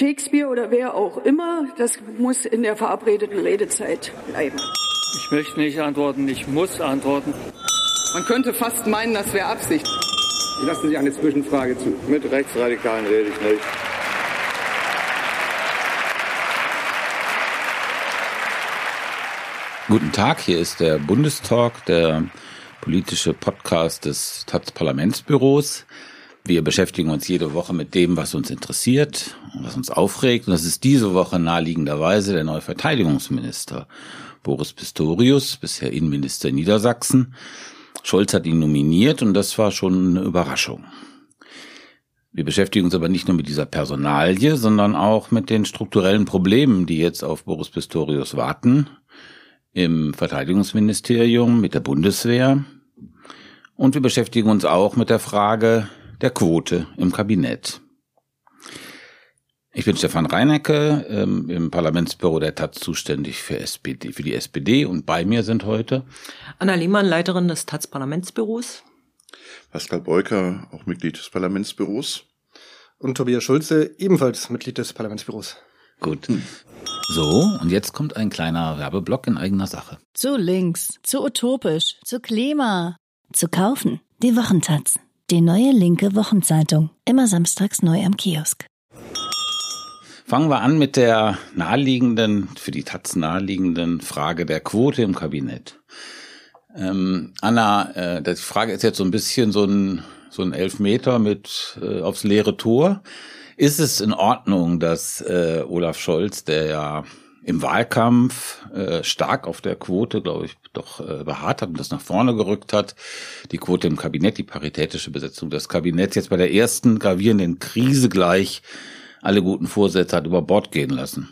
Shakespeare oder wer auch immer, das muss in der verabredeten Redezeit bleiben. Ich möchte nicht antworten, ich muss antworten. Man könnte fast meinen, das wäre Absicht. Ich lasse Sie eine Zwischenfrage zu. Mit Rechtsradikalen rede ich nicht. Guten Tag, hier ist der Bundestalk, der politische Podcast des Taz Parlamentsbüros. Wir beschäftigen uns jede Woche mit dem, was uns interessiert, was uns aufregt. Und das ist diese Woche naheliegenderweise der neue Verteidigungsminister Boris Pistorius, bisher Innenminister in Niedersachsen. Scholz hat ihn nominiert und das war schon eine Überraschung. Wir beschäftigen uns aber nicht nur mit dieser Personalie, sondern auch mit den strukturellen Problemen, die jetzt auf Boris Pistorius warten. Im Verteidigungsministerium, mit der Bundeswehr. Und wir beschäftigen uns auch mit der Frage, der Quote im Kabinett. Ich bin Stefan Reinecke, ähm, im Parlamentsbüro der Taz zuständig für, SPD, für die SPD und bei mir sind heute Anna Lehmann, Leiterin des Taz Parlamentsbüros. Pascal Beuker, auch Mitglied des Parlamentsbüros. Und Tobias Schulze, ebenfalls Mitglied des Parlamentsbüros. Gut. So, und jetzt kommt ein kleiner Werbeblock in eigener Sache. Zu links, zu utopisch, zu Klima. Zu kaufen. Die Wochentaz. Die neue linke Wochenzeitung. Immer samstags neu am Kiosk. Fangen wir an mit der naheliegenden, für die Taz naheliegenden Frage der Quote im Kabinett. Ähm, Anna, äh, die Frage ist jetzt so ein bisschen so ein, so ein Elfmeter mit äh, aufs leere Tor. Ist es in Ordnung, dass äh, Olaf Scholz, der ja im Wahlkampf äh, stark auf der Quote, glaube ich, doch äh, beharrt hat und das nach vorne gerückt hat. Die Quote im Kabinett, die paritätische Besetzung des Kabinetts jetzt bei der ersten gravierenden Krise gleich alle guten Vorsätze hat über Bord gehen lassen.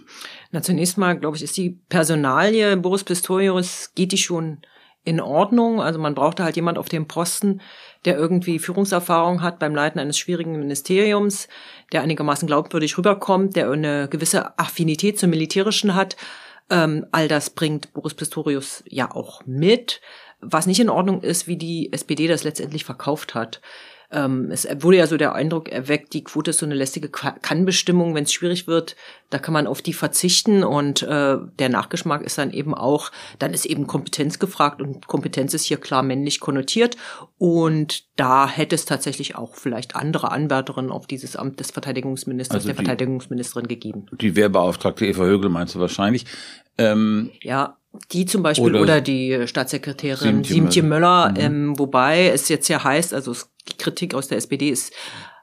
Na, zunächst mal, glaube ich, ist die Personalie Boris Pistorius, geht die schon in Ordnung. Also man brauchte halt jemand auf dem Posten, der irgendwie Führungserfahrung hat beim Leiten eines schwierigen Ministeriums, der einigermaßen glaubwürdig rüberkommt, der eine gewisse Affinität zum Militärischen hat. Ähm, all das bringt Boris Pistorius ja auch mit. Was nicht in Ordnung ist, wie die SPD das letztendlich verkauft hat. Ähm, es wurde ja so der Eindruck erweckt, die Quote ist so eine lästige Kannbestimmung, wenn es schwierig wird, da kann man auf die verzichten und äh, der Nachgeschmack ist dann eben auch, dann ist eben Kompetenz gefragt und Kompetenz ist hier klar männlich konnotiert und da hätte es tatsächlich auch vielleicht andere Anwärterinnen auf dieses Amt des Verteidigungsministers, also der die, Verteidigungsministerin gegeben. Die Wehrbeauftragte Eva Högel meinst du wahrscheinlich. Ähm, ja, die zum Beispiel oder, oder die Staatssekretärin Siemtje Möller, Möller mhm. ähm, wobei es jetzt ja heißt, also die Kritik aus der SPD ist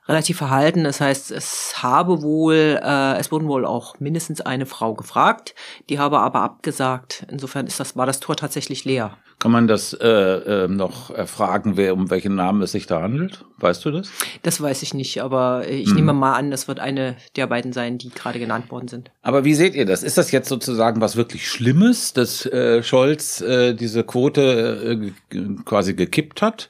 relativ verhalten. Das heißt, es habe wohl, äh, es wurden wohl auch mindestens eine Frau gefragt, die habe aber abgesagt. Insofern ist das, war das Tor tatsächlich leer. Kann man das äh, äh, noch erfragen, wer um welchen Namen es sich da handelt? Weißt du das? Das weiß ich nicht, aber ich hm. nehme mal an, das wird eine der beiden sein, die gerade genannt worden sind. Aber wie seht ihr das? Ist das jetzt sozusagen was wirklich Schlimmes, dass äh, Scholz äh, diese Quote äh, quasi gekippt hat?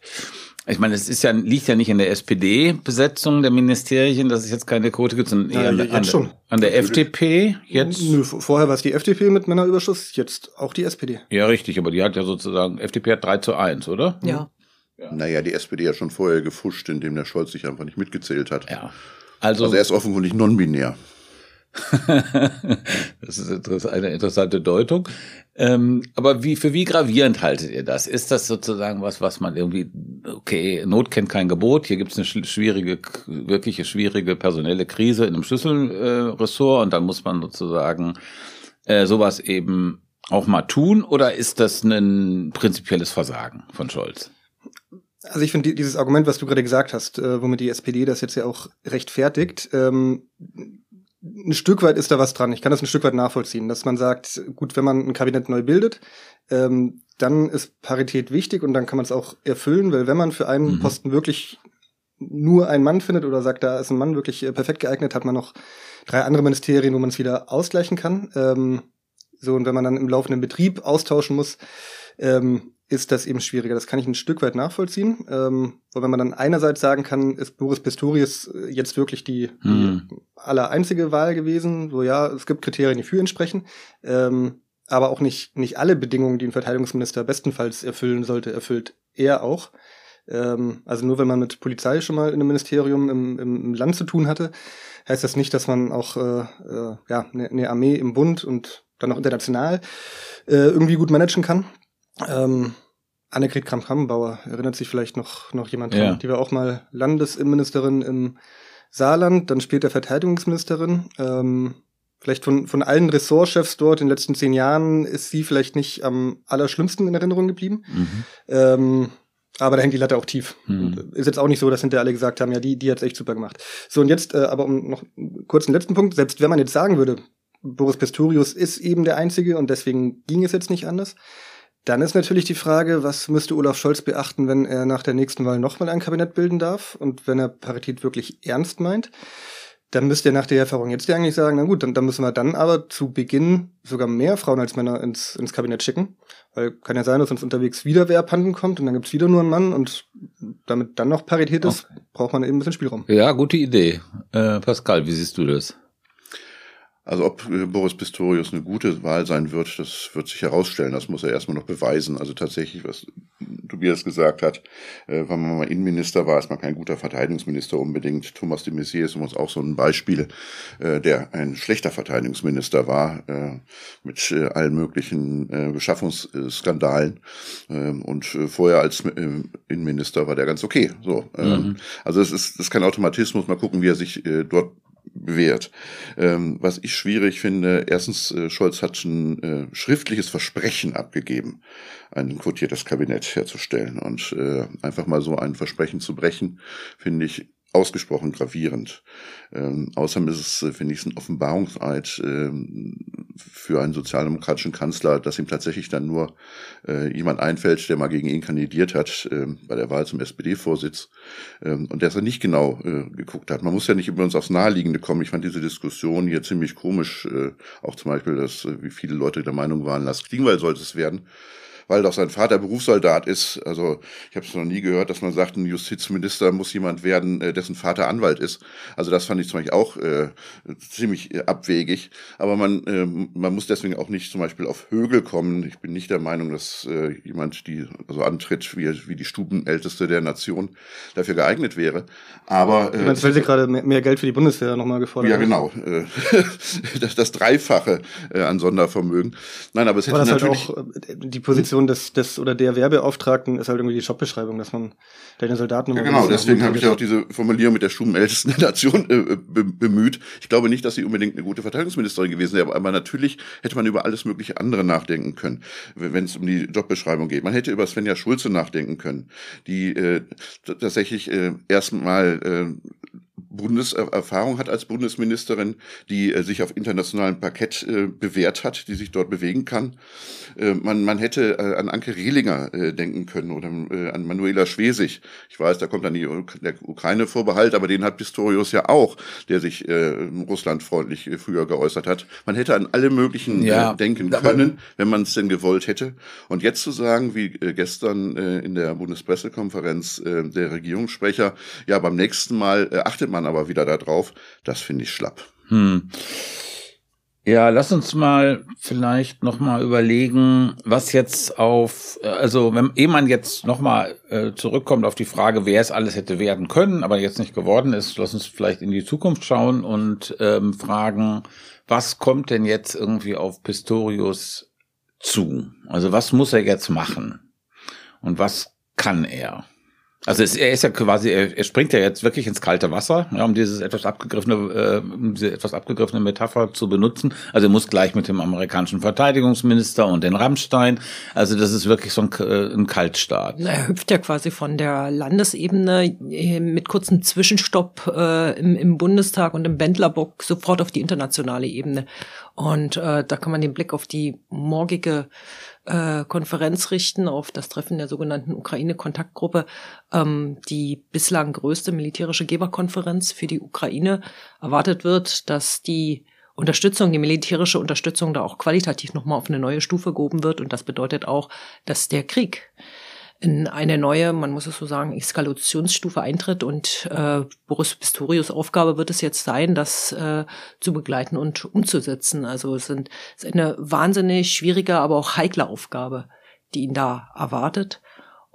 Ich meine, es ist ja, liegt ja nicht in der SPD-Besetzung der Ministerien, dass es jetzt keine Quote gibt, sondern eher ja, an, an, an, der FDP jetzt. Nö, vorher war es die FDP mit Männerüberschuss, jetzt auch die SPD. Ja, richtig, aber die hat ja sozusagen, FDP hat 3 zu 1, oder? Ja. ja. Naja, die SPD hat schon vorher gefuscht, indem der Scholz sich einfach nicht mitgezählt hat. Ja. Also, also er ist offenkundig non-binär. das ist eine interessante Deutung. Ähm, aber wie, für wie gravierend haltet ihr das? Ist das sozusagen was, was man irgendwie, okay, Not kennt kein Gebot, hier gibt es eine schwierige, wirkliche schwierige personelle Krise in einem Schlüsselressort äh, und dann muss man sozusagen äh, sowas eben auch mal tun oder ist das ein prinzipielles Versagen von Scholz? Also ich finde dieses Argument, was du gerade gesagt hast, äh, womit die SPD das jetzt ja auch rechtfertigt, ähm, ein Stück weit ist da was dran. Ich kann das ein Stück weit nachvollziehen, dass man sagt, gut, wenn man ein Kabinett neu bildet, ähm, dann ist Parität wichtig und dann kann man es auch erfüllen, weil wenn man für einen mhm. Posten wirklich nur einen Mann findet oder sagt, da ist ein Mann wirklich äh, perfekt geeignet, hat man noch drei andere Ministerien, wo man es wieder ausgleichen kann. Ähm, so, und wenn man dann im laufenden Betrieb austauschen muss, ähm, ist das eben schwieriger. Das kann ich ein Stück weit nachvollziehen. Ähm, weil wenn man dann einerseits sagen kann, ist Boris Pistorius äh, jetzt wirklich die, mhm. die aller einzige Wahl gewesen. So ja, es gibt Kriterien, die für ihn sprechen. Ähm, aber auch nicht, nicht alle Bedingungen, die ein Verteidigungsminister bestenfalls erfüllen sollte, erfüllt er auch. Ähm, also nur wenn man mit Polizei schon mal in einem Ministerium im, im, Land zu tun hatte, heißt das nicht, dass man auch äh, äh, ja, eine, eine Armee im Bund und dann auch international äh, irgendwie gut managen kann. Ähm, Annegret Kramp-Karrenbauer erinnert sich vielleicht noch, noch jemand dran. Ja. Die war auch mal Landesinnenministerin im Saarland, dann später Verteidigungsministerin. Ähm, vielleicht von, von allen Ressortchefs dort in den letzten zehn Jahren ist sie vielleicht nicht am allerschlimmsten in Erinnerung geblieben. Mhm. Ähm, aber da hängt die Latte auch tief. Mhm. Ist jetzt auch nicht so, dass hinterher alle gesagt haben, ja, die, die hat's echt super gemacht. So, und jetzt, äh, aber um noch kurz den letzten Punkt, selbst wenn man jetzt sagen würde, Boris Pistorius ist eben der Einzige und deswegen ging es jetzt nicht anders, dann ist natürlich die Frage, was müsste Olaf Scholz beachten, wenn er nach der nächsten Wahl nochmal ein Kabinett bilden darf und wenn er Parität wirklich ernst meint? Dann müsste er nach der Erfahrung jetzt ja eigentlich sagen, na gut, dann, dann müssen wir dann aber zu Beginn sogar mehr Frauen als Männer ins, ins Kabinett schicken. Weil kann ja sein, dass uns unterwegs wieder wer abhanden kommt und dann gibt's wieder nur einen Mann und damit dann noch Parität ist, okay. braucht man eben ein bisschen Spielraum. Ja, gute Idee. Äh, Pascal, wie siehst du das? Also ob äh, Boris Pistorius eine gute Wahl sein wird, das wird sich herausstellen. Das muss er erstmal noch beweisen. Also tatsächlich, was Tobias gesagt hat, äh, wenn man mal Innenminister war, ist man kein guter Verteidigungsminister unbedingt. Thomas de Maizière ist uns auch so ein Beispiel, äh, der ein schlechter Verteidigungsminister war, mit allen möglichen Beschaffungsskandalen. Ähm, und vorher als Innenminister war der ganz okay. So, ähm, mhm. Also es ist, das ist kein Automatismus. Mal gucken, wie er sich dort bewährt. Ähm, was ich schwierig finde, erstens, äh, Scholz hat ein äh, schriftliches Versprechen abgegeben, ein quotiertes Kabinett herzustellen. Und äh, einfach mal so ein Versprechen zu brechen, finde ich ausgesprochen gravierend. Ähm, außerdem ist es, äh, finde ich, ein Offenbarungseid ähm, für einen sozialdemokratischen Kanzler, dass ihm tatsächlich dann nur äh, jemand einfällt, der mal gegen ihn kandidiert hat ähm, bei der Wahl zum SPD-Vorsitz ähm, und dass er nicht genau äh, geguckt hat. Man muss ja nicht über uns aufs Naheliegende kommen. Ich fand diese Diskussion hier ziemlich komisch, äh, auch zum Beispiel, dass äh, wie viele Leute der Meinung waren, Lars Klingbeil sollte es werden weil doch sein Vater Berufssoldat ist. Also ich habe es noch nie gehört, dass man sagt, ein Justizminister muss jemand werden, äh, dessen Vater Anwalt ist. Also das fand ich zum Beispiel auch äh, ziemlich äh, abwegig. Aber man, äh, man muss deswegen auch nicht zum Beispiel auf Högel kommen. Ich bin nicht der Meinung, dass äh, jemand, die also antritt wie, wie die Stubenälteste der Nation, dafür geeignet wäre. Aber äh, meinst, weil sie gerade mehr, Geld für die Bundeswehr nochmal gefordert. Ja, genau. Äh, das, das Dreifache an Sondervermögen. Nein, aber es hätte aber das natürlich halt auch die Position Position des, des oder der Werbeauftragten ist halt irgendwie die Jobbeschreibung, dass man deine Soldaten. Ja, genau, deswegen habe ich auch diese Formulierung mit der Stubenältesten der Nation äh, be bemüht. Ich glaube nicht, dass sie unbedingt eine gute Verteidigungsministerin gewesen wäre, aber natürlich hätte man über alles mögliche andere nachdenken können, wenn es um die Jobbeschreibung geht. Man hätte über Svenja Schulze nachdenken können, die äh, tatsächlich äh, erstmal äh, Bundeserfahrung hat als Bundesministerin, die äh, sich auf internationalem Parkett äh, bewährt hat, die sich dort bewegen kann. Äh, man, man hätte äh, an Anke Rehlinger äh, denken können oder äh, an Manuela Schwesig. Ich weiß, da kommt dann die, der Ukraine-Vorbehalt, aber den hat Pistorius ja auch, der sich äh, russlandfreundlich äh, früher geäußert hat. Man hätte an alle möglichen ja, äh, denken können, wenn man es denn gewollt hätte. Und jetzt zu sagen, wie äh, gestern äh, in der Bundespressekonferenz äh, der Regierungssprecher, ja, beim nächsten Mal äh, achtet man aber wieder da drauf. Das finde ich schlapp. Hm. Ja, lass uns mal vielleicht noch mal überlegen, was jetzt auf, also wenn ehe man jetzt noch mal äh, zurückkommt auf die Frage, wer es alles hätte werden können, aber jetzt nicht geworden ist, lass uns vielleicht in die Zukunft schauen und ähm, fragen, was kommt denn jetzt irgendwie auf Pistorius zu? Also was muss er jetzt machen und was kann er? Also es, er ist ja quasi, er, er springt ja jetzt wirklich ins kalte Wasser, ja, um dieses etwas abgegriffene, äh, um diese etwas abgegriffene Metapher zu benutzen. Also er muss gleich mit dem amerikanischen Verteidigungsminister und den Rammstein. Also das ist wirklich so ein, äh, ein Kaltstart. Er hüpft ja quasi von der Landesebene äh, mit kurzem Zwischenstopp äh, im, im Bundestag und im Bändlerbock sofort auf die internationale Ebene. Und äh, da kann man den Blick auf die morgige äh, Konferenz richten, auf das Treffen der sogenannten Ukraine-Kontaktgruppe, ähm, die bislang größte militärische Geberkonferenz für die Ukraine. Erwartet wird, dass die Unterstützung, die militärische Unterstützung da auch qualitativ nochmal auf eine neue Stufe gehoben wird. Und das bedeutet auch, dass der Krieg in eine neue, man muss es so sagen, Eskalationsstufe eintritt. Und äh, Boris Pistorius Aufgabe wird es jetzt sein, das äh, zu begleiten und umzusetzen. Also es, sind, es ist eine wahnsinnig schwierige, aber auch heikle Aufgabe, die ihn da erwartet.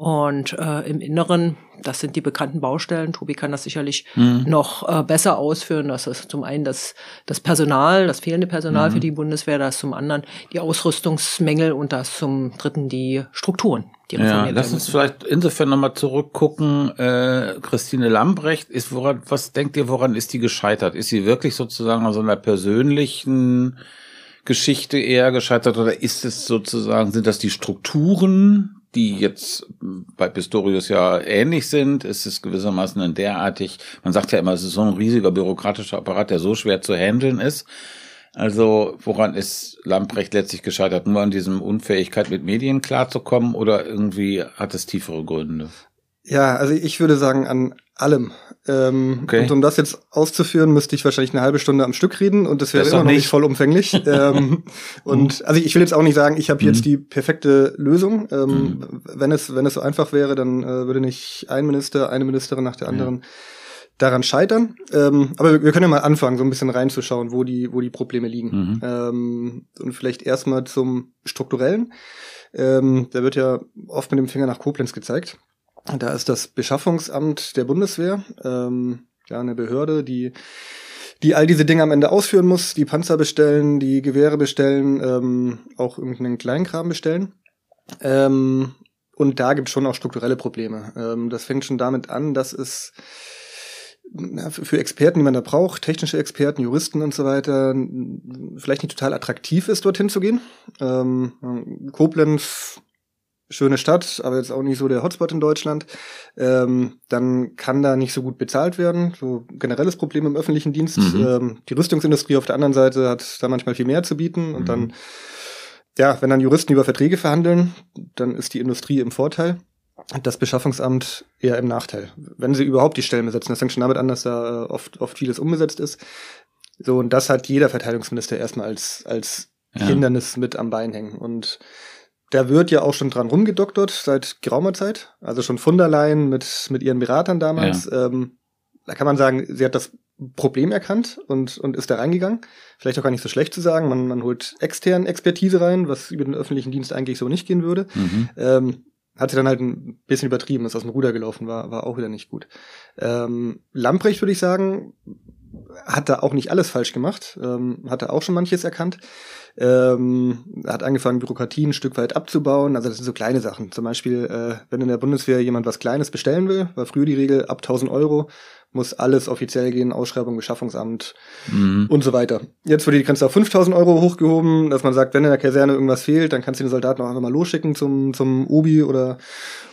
Und äh, im Inneren, das sind die bekannten Baustellen. Tobi kann das sicherlich mhm. noch äh, besser ausführen. Das ist zum einen das, das Personal, das fehlende Personal mhm. für die Bundeswehr, das zum anderen die Ausrüstungsmängel und das zum dritten die Strukturen. Die ja, lass uns vielleicht insofern nochmal zurückgucken. Äh, Christine Lambrecht, ist woran, was denkt ihr, woran ist die gescheitert? Ist sie wirklich sozusagen an so einer persönlichen Geschichte eher gescheitert oder ist es sozusagen, sind das die Strukturen, die jetzt bei Pistorius ja ähnlich sind, ist es gewissermaßen ein derartig, man sagt ja immer, es ist so ein riesiger bürokratischer Apparat, der so schwer zu handeln ist. Also woran ist Lamprecht letztlich gescheitert? Nur an diesem Unfähigkeit mit Medien klarzukommen oder irgendwie hat es tiefere Gründe? Ja, also ich würde sagen an allem. Ähm, okay. Und um das jetzt auszuführen, müsste ich wahrscheinlich eine halbe Stunde am Stück reden und das wäre immer noch nicht, vollumfänglich. ähm, und also ich will jetzt auch nicht sagen, ich habe jetzt mhm. die perfekte Lösung. Ähm, mhm. Wenn es wenn es so einfach wäre, dann äh, würde nicht ein Minister, eine Ministerin nach der anderen daran scheitern. Ähm, aber wir, wir, können ja mal anfangen, so ein bisschen reinzuschauen, wo die wo die Probleme liegen. Mhm. Ähm, und vielleicht erstmal zum strukturellen. Ähm, da wird ja oft mit dem Finger nach Koblenz gezeigt. Da ist das Beschaffungsamt der Bundeswehr, ähm, ja, eine Behörde, die die all diese Dinge am Ende ausführen muss, die Panzer bestellen, die Gewehre bestellen, ähm, auch irgendeinen Kleinkram bestellen. Ähm, und da gibt es schon auch strukturelle Probleme. Ähm, das fängt schon damit an, dass es für Experten, die man da braucht, technische Experten, Juristen und so weiter, vielleicht nicht total attraktiv ist, dorthin zu gehen. Ähm, Koblenz schöne Stadt, aber jetzt auch nicht so der Hotspot in Deutschland, ähm, dann kann da nicht so gut bezahlt werden. So generelles Problem im öffentlichen Dienst. Mhm. Ähm, die Rüstungsindustrie auf der anderen Seite hat da manchmal viel mehr zu bieten und mhm. dann, ja, wenn dann Juristen über Verträge verhandeln, dann ist die Industrie im Vorteil. Das Beschaffungsamt eher im Nachteil, wenn sie überhaupt die Stellen besetzen. Das fängt schon damit an, dass da äh, oft, oft vieles umgesetzt ist. So, und das hat jeder Verteidigungsminister erstmal als, als ja. Hindernis mit am Bein hängen. Und da wird ja auch schon dran rumgedoktert seit geraumer Zeit. Also schon von der Leyen mit, mit ihren Beratern damals. Ja. Ähm, da kann man sagen, sie hat das Problem erkannt und, und ist da reingegangen. Vielleicht auch gar nicht so schlecht zu sagen. Man, man holt extern Expertise rein, was über den öffentlichen Dienst eigentlich so nicht gehen würde. Mhm. Ähm, hat sie dann halt ein bisschen übertrieben, ist aus dem Ruder gelaufen, war, war auch wieder nicht gut. Ähm, Lamprecht würde ich sagen, hat da auch nicht alles falsch gemacht, ähm, hat da auch schon manches erkannt. Ähm, hat angefangen, Bürokratie ein Stück weit abzubauen. Also das sind so kleine Sachen. Zum Beispiel, äh, wenn in der Bundeswehr jemand was Kleines bestellen will, war früher die Regel, ab 1000 Euro muss alles offiziell gehen, Ausschreibung, Beschaffungsamt mhm. und so weiter. Jetzt wurde die Grenze auf 5000 Euro hochgehoben, dass man sagt, wenn in der Kaserne irgendwas fehlt, dann kannst du den Soldaten auch einfach mal losschicken zum, zum Obi oder,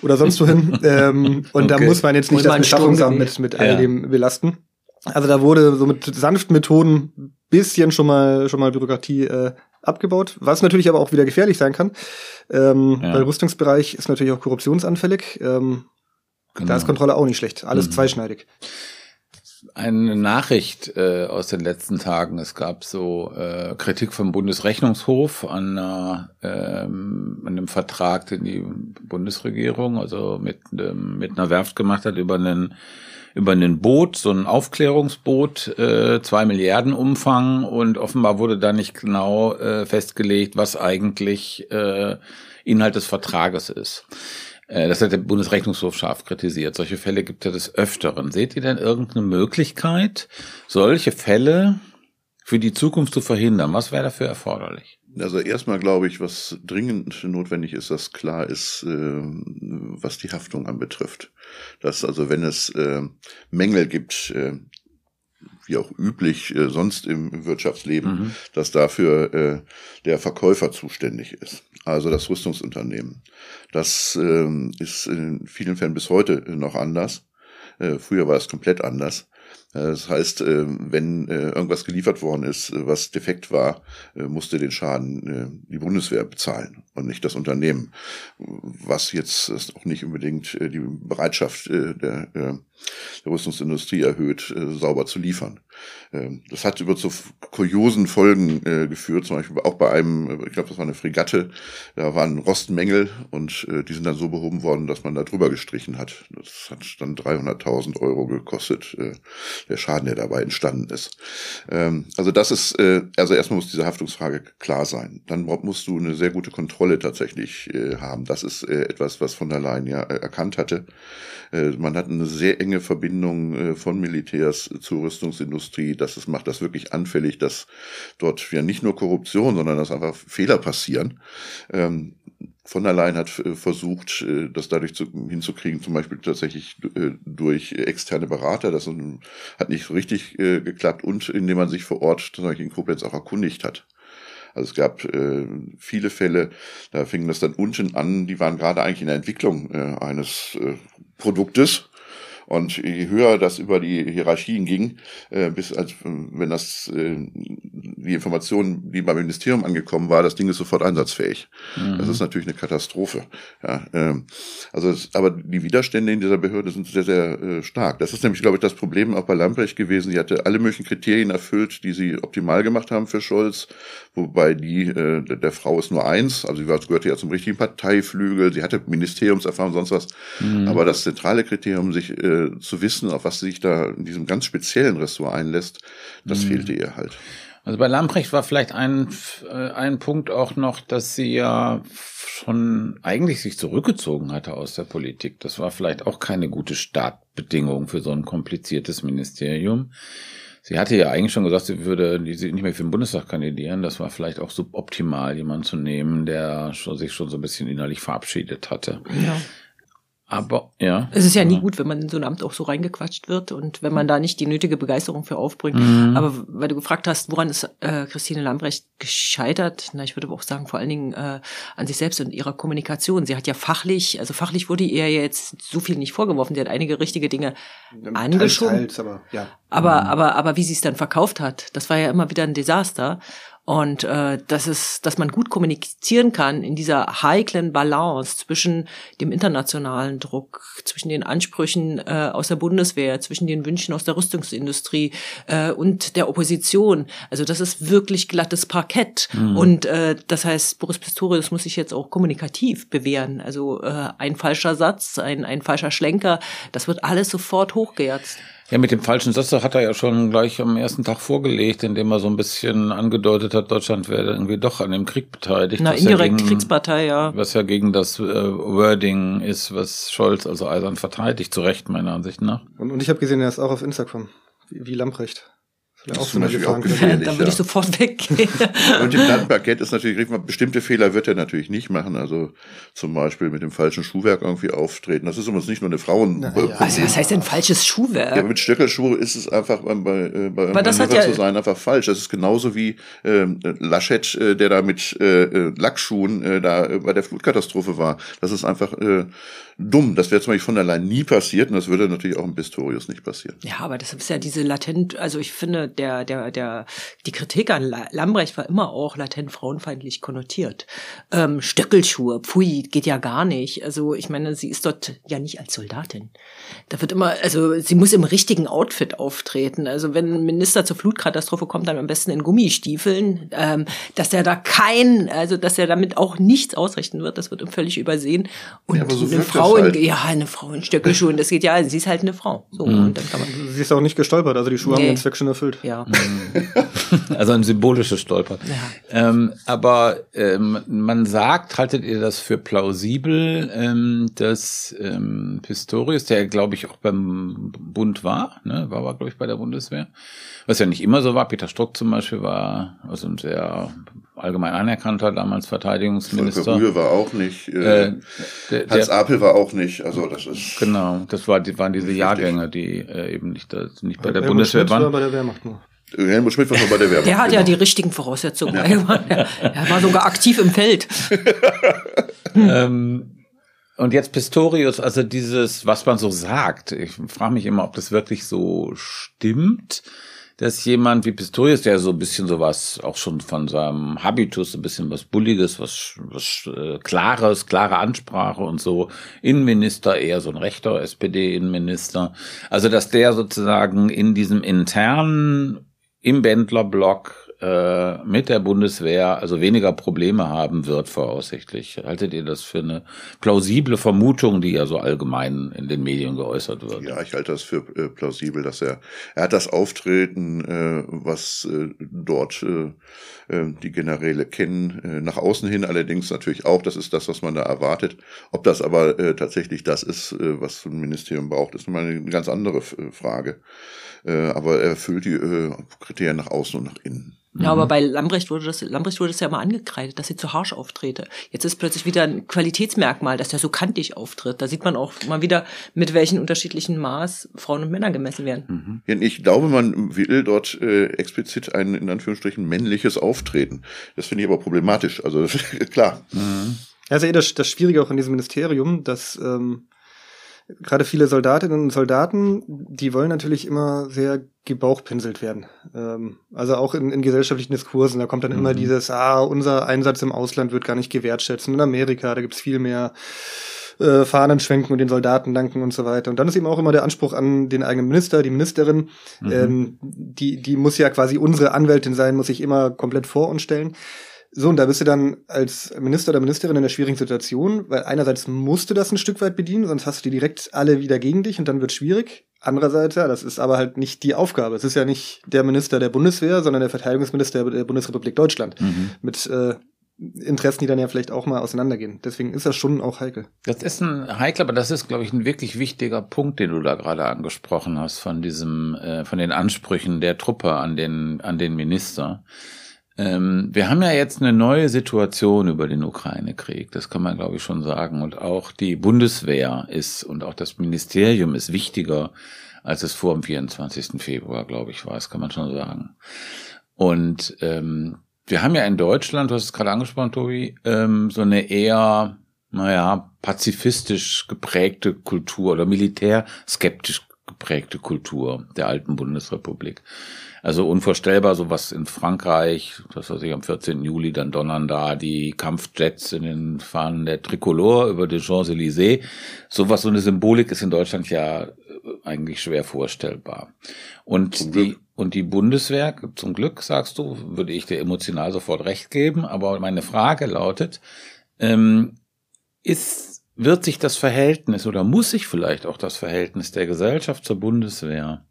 oder sonst wohin. ähm, und okay. da muss man jetzt nicht das Beschaffungsamt mit, mit all dem belasten. Also da wurde so mit sanften Methoden bisschen schon mal schon mal Bürokratie äh, abgebaut, was natürlich aber auch wieder gefährlich sein kann. Ähm, ja. Weil Rüstungsbereich ist natürlich auch korruptionsanfällig. Ähm, genau. Da ist Kontrolle auch nicht schlecht. Alles mhm. zweischneidig. Eine Nachricht äh, aus den letzten Tagen. Es gab so äh, Kritik vom Bundesrechnungshof an, äh, ähm, an einem Vertrag, den die Bundesregierung also mit, ähm, mit einer Werft gemacht hat über einen über ein Boot, so ein Aufklärungsboot, äh, zwei Milliarden Umfang und offenbar wurde da nicht genau äh, festgelegt, was eigentlich äh, Inhalt des Vertrages ist. Äh, das hat der Bundesrechnungshof scharf kritisiert. Solche Fälle gibt es des Öfteren. Seht ihr denn irgendeine Möglichkeit, solche Fälle für die Zukunft zu verhindern? Was wäre dafür erforderlich? Also erstmal glaube ich, was dringend notwendig ist, dass klar ist, äh, was die Haftung anbetrifft. Dass also wenn es äh, Mängel gibt, wie auch üblich äh, sonst im Wirtschaftsleben, mhm. dass dafür äh, der Verkäufer zuständig ist, also das Rüstungsunternehmen. Das äh, ist in vielen Fällen bis heute noch anders. Äh, früher war es komplett anders. Äh, das heißt, äh, wenn äh, irgendwas geliefert worden ist, was defekt war, musste den Schaden die Bundeswehr bezahlen und nicht das Unternehmen, was jetzt auch nicht unbedingt die Bereitschaft der, der Rüstungsindustrie erhöht, sauber zu liefern. Ähm, das hat über zu kuriosen Folgen geführt, zum Beispiel auch bei einem, ich glaube, das war eine Fregatte, da waren Rostmängel und die sind dann so behoben worden, dass man da drüber gestrichen hat. Das hat dann 300.000 Euro gekostet der Schaden, der dabei entstanden ist. Ähm, also das ist, äh, also erstmal muss diese Haftungsfrage klar sein. Dann musst du eine sehr gute Kontrolle tatsächlich äh, haben. Das ist äh, etwas, was von der Leyen ja äh, erkannt hatte. Äh, man hat eine sehr enge Verbindung äh, von Militärs zur Rüstungsindustrie. Das ist, macht das wirklich anfällig, dass dort ja nicht nur Korruption, sondern dass einfach Fehler passieren. Ähm, von der Leyen hat äh, versucht, äh, das dadurch zu, hinzukriegen, zum Beispiel tatsächlich äh, durch externe Berater. Das hat nicht so richtig geklappt und indem man sich vor Ort Beispiel in Koblenz auch erkundigt hat. Also es gab äh, viele Fälle, da fing das dann unten an, die waren gerade eigentlich in der Entwicklung äh, eines äh, Produktes und je höher das über die Hierarchien ging, äh, bis als wenn das äh, die Information, die beim Ministerium angekommen war, das Ding ist sofort einsatzfähig. Mhm. Das ist natürlich eine Katastrophe. Ja, ähm, also es, aber die Widerstände in dieser Behörde sind sehr, sehr äh, stark. Das ist nämlich, glaube ich, das Problem auch bei Lamprecht gewesen. Sie hatte alle möglichen Kriterien erfüllt, die sie optimal gemacht haben für Scholz, wobei die äh, der Frau ist nur eins, also sie gehörte ja zum richtigen Parteiflügel, sie hatte Ministeriumserfahrung, sonst was. Mhm. Aber das zentrale Kriterium, sich äh, zu wissen, auf was sie sich da in diesem ganz speziellen Ressort einlässt, das mhm. fehlte ihr halt. Also bei Lamprecht war vielleicht ein, äh, ein Punkt auch noch, dass sie ja schon eigentlich sich zurückgezogen hatte aus der Politik. Das war vielleicht auch keine gute Startbedingung für so ein kompliziertes Ministerium. Sie hatte ja eigentlich schon gesagt, sie würde nicht mehr für den Bundestag kandidieren. Das war vielleicht auch suboptimal, jemanden zu nehmen, der sich schon so ein bisschen innerlich verabschiedet hatte. Ja. Aber ja. Es ist ja nie gut, wenn man in so ein Amt auch so reingequatscht wird und wenn man da nicht die nötige Begeisterung für aufbringt. Mhm. Aber weil du gefragt hast, woran ist äh, Christine Lambrecht gescheitert? Na, ich würde aber auch sagen, vor allen Dingen äh, an sich selbst und ihrer Kommunikation. Sie hat ja fachlich, also fachlich wurde ihr jetzt so viel nicht vorgeworfen. Sie hat einige richtige Dinge angeschoben. Teils, teils, aber, ja. Aber, mhm. aber, aber wie sie es dann verkauft hat, das war ja immer wieder ein Desaster. Und äh, das ist, dass man gut kommunizieren kann in dieser heiklen Balance zwischen dem internationalen Druck, zwischen den Ansprüchen äh, aus der Bundeswehr, zwischen den Wünschen aus der Rüstungsindustrie äh, und der Opposition. Also das ist wirklich glattes Parkett. Mhm. Und äh, das heißt, Boris Pistorius muss sich jetzt auch kommunikativ bewähren. Also äh, ein falscher Satz, ein, ein falscher Schlenker, das wird alles sofort hochgeherzt. Ja, mit dem falschen Satz hat er ja schon gleich am ersten Tag vorgelegt, indem er so ein bisschen angedeutet hat, Deutschland wäre irgendwie doch an dem Krieg beteiligt. Na, indirekt ja Kriegspartei, ja. Was ja gegen das äh, Wording ist, was Scholz also eisern verteidigt, zu Recht meiner Ansicht nach. Und, und ich habe gesehen, er ist auch auf Instagram, wie, wie Lamprecht. Das ist natürlich auch gefährlich. Da würde ja. ich sofort weggehen. Und im Datenpaket ist natürlich, bestimmte Fehler wird er natürlich nicht machen. Also zum Beispiel mit dem falschen Schuhwerk irgendwie auftreten. Das ist übrigens nicht nur eine Frauen. Ja. Also, was heißt denn falsches Schuhwerk? Ja, mit Stöckelschuhe ist es einfach bei, bei, bei Aber das hat ja zu sein einfach falsch. Das ist genauso wie äh, Laschet, äh, der da mit äh, äh Lackschuhen äh, da äh, bei der Flutkatastrophe war. Das ist einfach äh, dumm. Das wäre zum Beispiel von allein nie passiert und das würde natürlich auch im Pistorius nicht passieren. Ja, aber das ist ja diese latent, also ich finde, der, der, der, die Kritik an Lambrecht war immer auch latent frauenfeindlich konnotiert. Ähm, Stöckelschuhe, pfui, geht ja gar nicht. Also ich meine, sie ist dort ja nicht als Soldatin. Da wird immer, also sie muss im richtigen Outfit auftreten. Also wenn ein Minister zur Flutkatastrophe kommt, dann am besten in Gummistiefeln, ähm, dass er da kein, also dass er damit auch nichts ausrichten wird, das wird ihm völlig übersehen. Und ja, so eine Frau halt. ja, eine Frau in Stöckelschuhen, das geht ja, sie ist halt eine Frau. So, mhm. und dann kann man. Sie ist auch nicht gestolpert, also die Schuhe nee. haben den Zweck schon erfüllt. Ja. also ein symbolisches Stolpern. Ja. Ähm, aber ähm, man sagt, haltet ihr das für plausibel, ähm, dass ähm, Pistorius, der glaube ich auch beim Bund war, ne, war, war glaube ich bei der Bundeswehr, was ja nicht immer so war. Peter Struck zum Beispiel war also ein sehr allgemein anerkannter damals Verteidigungsminister. Volker Rühe war auch nicht. Äh, äh, der, Hans Apel war auch nicht. Also das ist genau. Das war, die, waren diese Jahrgänge, die äh, eben nicht, äh, nicht bei der Helmut Bundeswehr Schmidt waren. War bei der Wehrmacht nur. Helmut Schmidt war schon bei der Wehrmacht. Der hat genau. ja die richtigen Voraussetzungen. Ja. Er, war, er war sogar aktiv im Feld. ähm, und jetzt Pistorius, also dieses, was man so sagt. Ich frage mich immer, ob das wirklich so stimmt dass jemand wie Pistorius, der so ein bisschen sowas, auch schon von seinem Habitus, ein bisschen was Bulliges, was, was äh, Klares, klare Ansprache und so, Innenminister, eher so ein rechter SPD-Innenminister. Also, dass der sozusagen in diesem internen, im Bändlerblock äh, mit der Bundeswehr also weniger Probleme haben wird voraussichtlich. Haltet ihr das für eine plausible Vermutung, die ja so allgemein in den Medien geäußert wird? Ja, ich halte das für äh, plausibel, dass er er hat das Auftreten, äh, was äh, dort äh, die Generäle kennen, äh, nach außen hin allerdings natürlich auch. Das ist das, was man da erwartet. Ob das aber äh, tatsächlich das ist, äh, was ein Ministerium braucht, ist mal eine ganz andere äh, Frage. Äh, aber er erfüllt die äh, Kriterien nach außen und nach innen. Ja, aber mhm. bei Lambrecht wurde das, Lambrecht wurde das ja mal angekreidet, dass sie zu harsch auftrete. Jetzt ist plötzlich wieder ein Qualitätsmerkmal, dass er so kantig auftritt. Da sieht man auch mal wieder, mit welchen unterschiedlichen Maß Frauen und Männer gemessen werden. Mhm. Ich glaube, man will dort äh, explizit ein, in Anführungsstrichen, männliches Auftreten. Das finde ich aber problematisch. Also, klar. Mhm. Ja, ist ja eh das, das Schwierige auch in diesem Ministerium, dass ähm, gerade viele Soldatinnen und Soldaten, die wollen natürlich immer sehr gebauchpinselt werden. Ähm, also auch in, in gesellschaftlichen Diskursen, da kommt dann mhm. immer dieses, ah, unser Einsatz im Ausland wird gar nicht gewertschätzt. In Amerika, da gibt's viel mehr äh, Fahnen schwenken und den Soldaten danken und so weiter. Und dann ist eben auch immer der Anspruch an den eigenen Minister, die Ministerin, mhm. ähm, die, die muss ja quasi unsere Anwältin sein, muss sich immer komplett vor uns stellen. So, und da bist du dann als Minister oder Ministerin in einer schwierigen Situation, weil einerseits musst du das ein Stück weit bedienen, sonst hast du die direkt alle wieder gegen dich und dann wird schwierig. Andererseits, ja, das ist aber halt nicht die Aufgabe. Es ist ja nicht der Minister der Bundeswehr, sondern der Verteidigungsminister der Bundesrepublik Deutschland. Mhm. Mit äh, Interessen, die dann ja vielleicht auch mal auseinandergehen. Deswegen ist das schon auch heikel. Das ist ein heikel, aber das ist, glaube ich, ein wirklich wichtiger Punkt, den du da gerade angesprochen hast, von diesem, äh, von den Ansprüchen der Truppe an den, an den Minister. Ähm, wir haben ja jetzt eine neue Situation über den Ukraine-Krieg, das kann man, glaube ich, schon sagen. Und auch die Bundeswehr ist und auch das Ministerium ist wichtiger, als es vor dem 24. Februar, glaube ich, war. Das kann man schon sagen. Und ähm, wir haben ja in Deutschland, du hast es gerade angesprochen, Tobi, ähm, so eine eher, naja, pazifistisch geprägte Kultur oder militärskeptisch geprägte Kultur der alten Bundesrepublik. Also unvorstellbar, sowas in Frankreich, das weiß ich, am 14. Juli, dann donnern da die Kampfjets in den Fahnen der Tricolore über den Champs-Élysées. Sowas, so eine Symbolik ist in Deutschland ja äh, eigentlich schwer vorstellbar. Und die, und die Bundeswehr, zum Glück, sagst du, würde ich dir emotional sofort recht geben, aber meine Frage lautet, ähm, ist, wird sich das Verhältnis oder muss sich vielleicht auch das Verhältnis der Gesellschaft zur Bundeswehr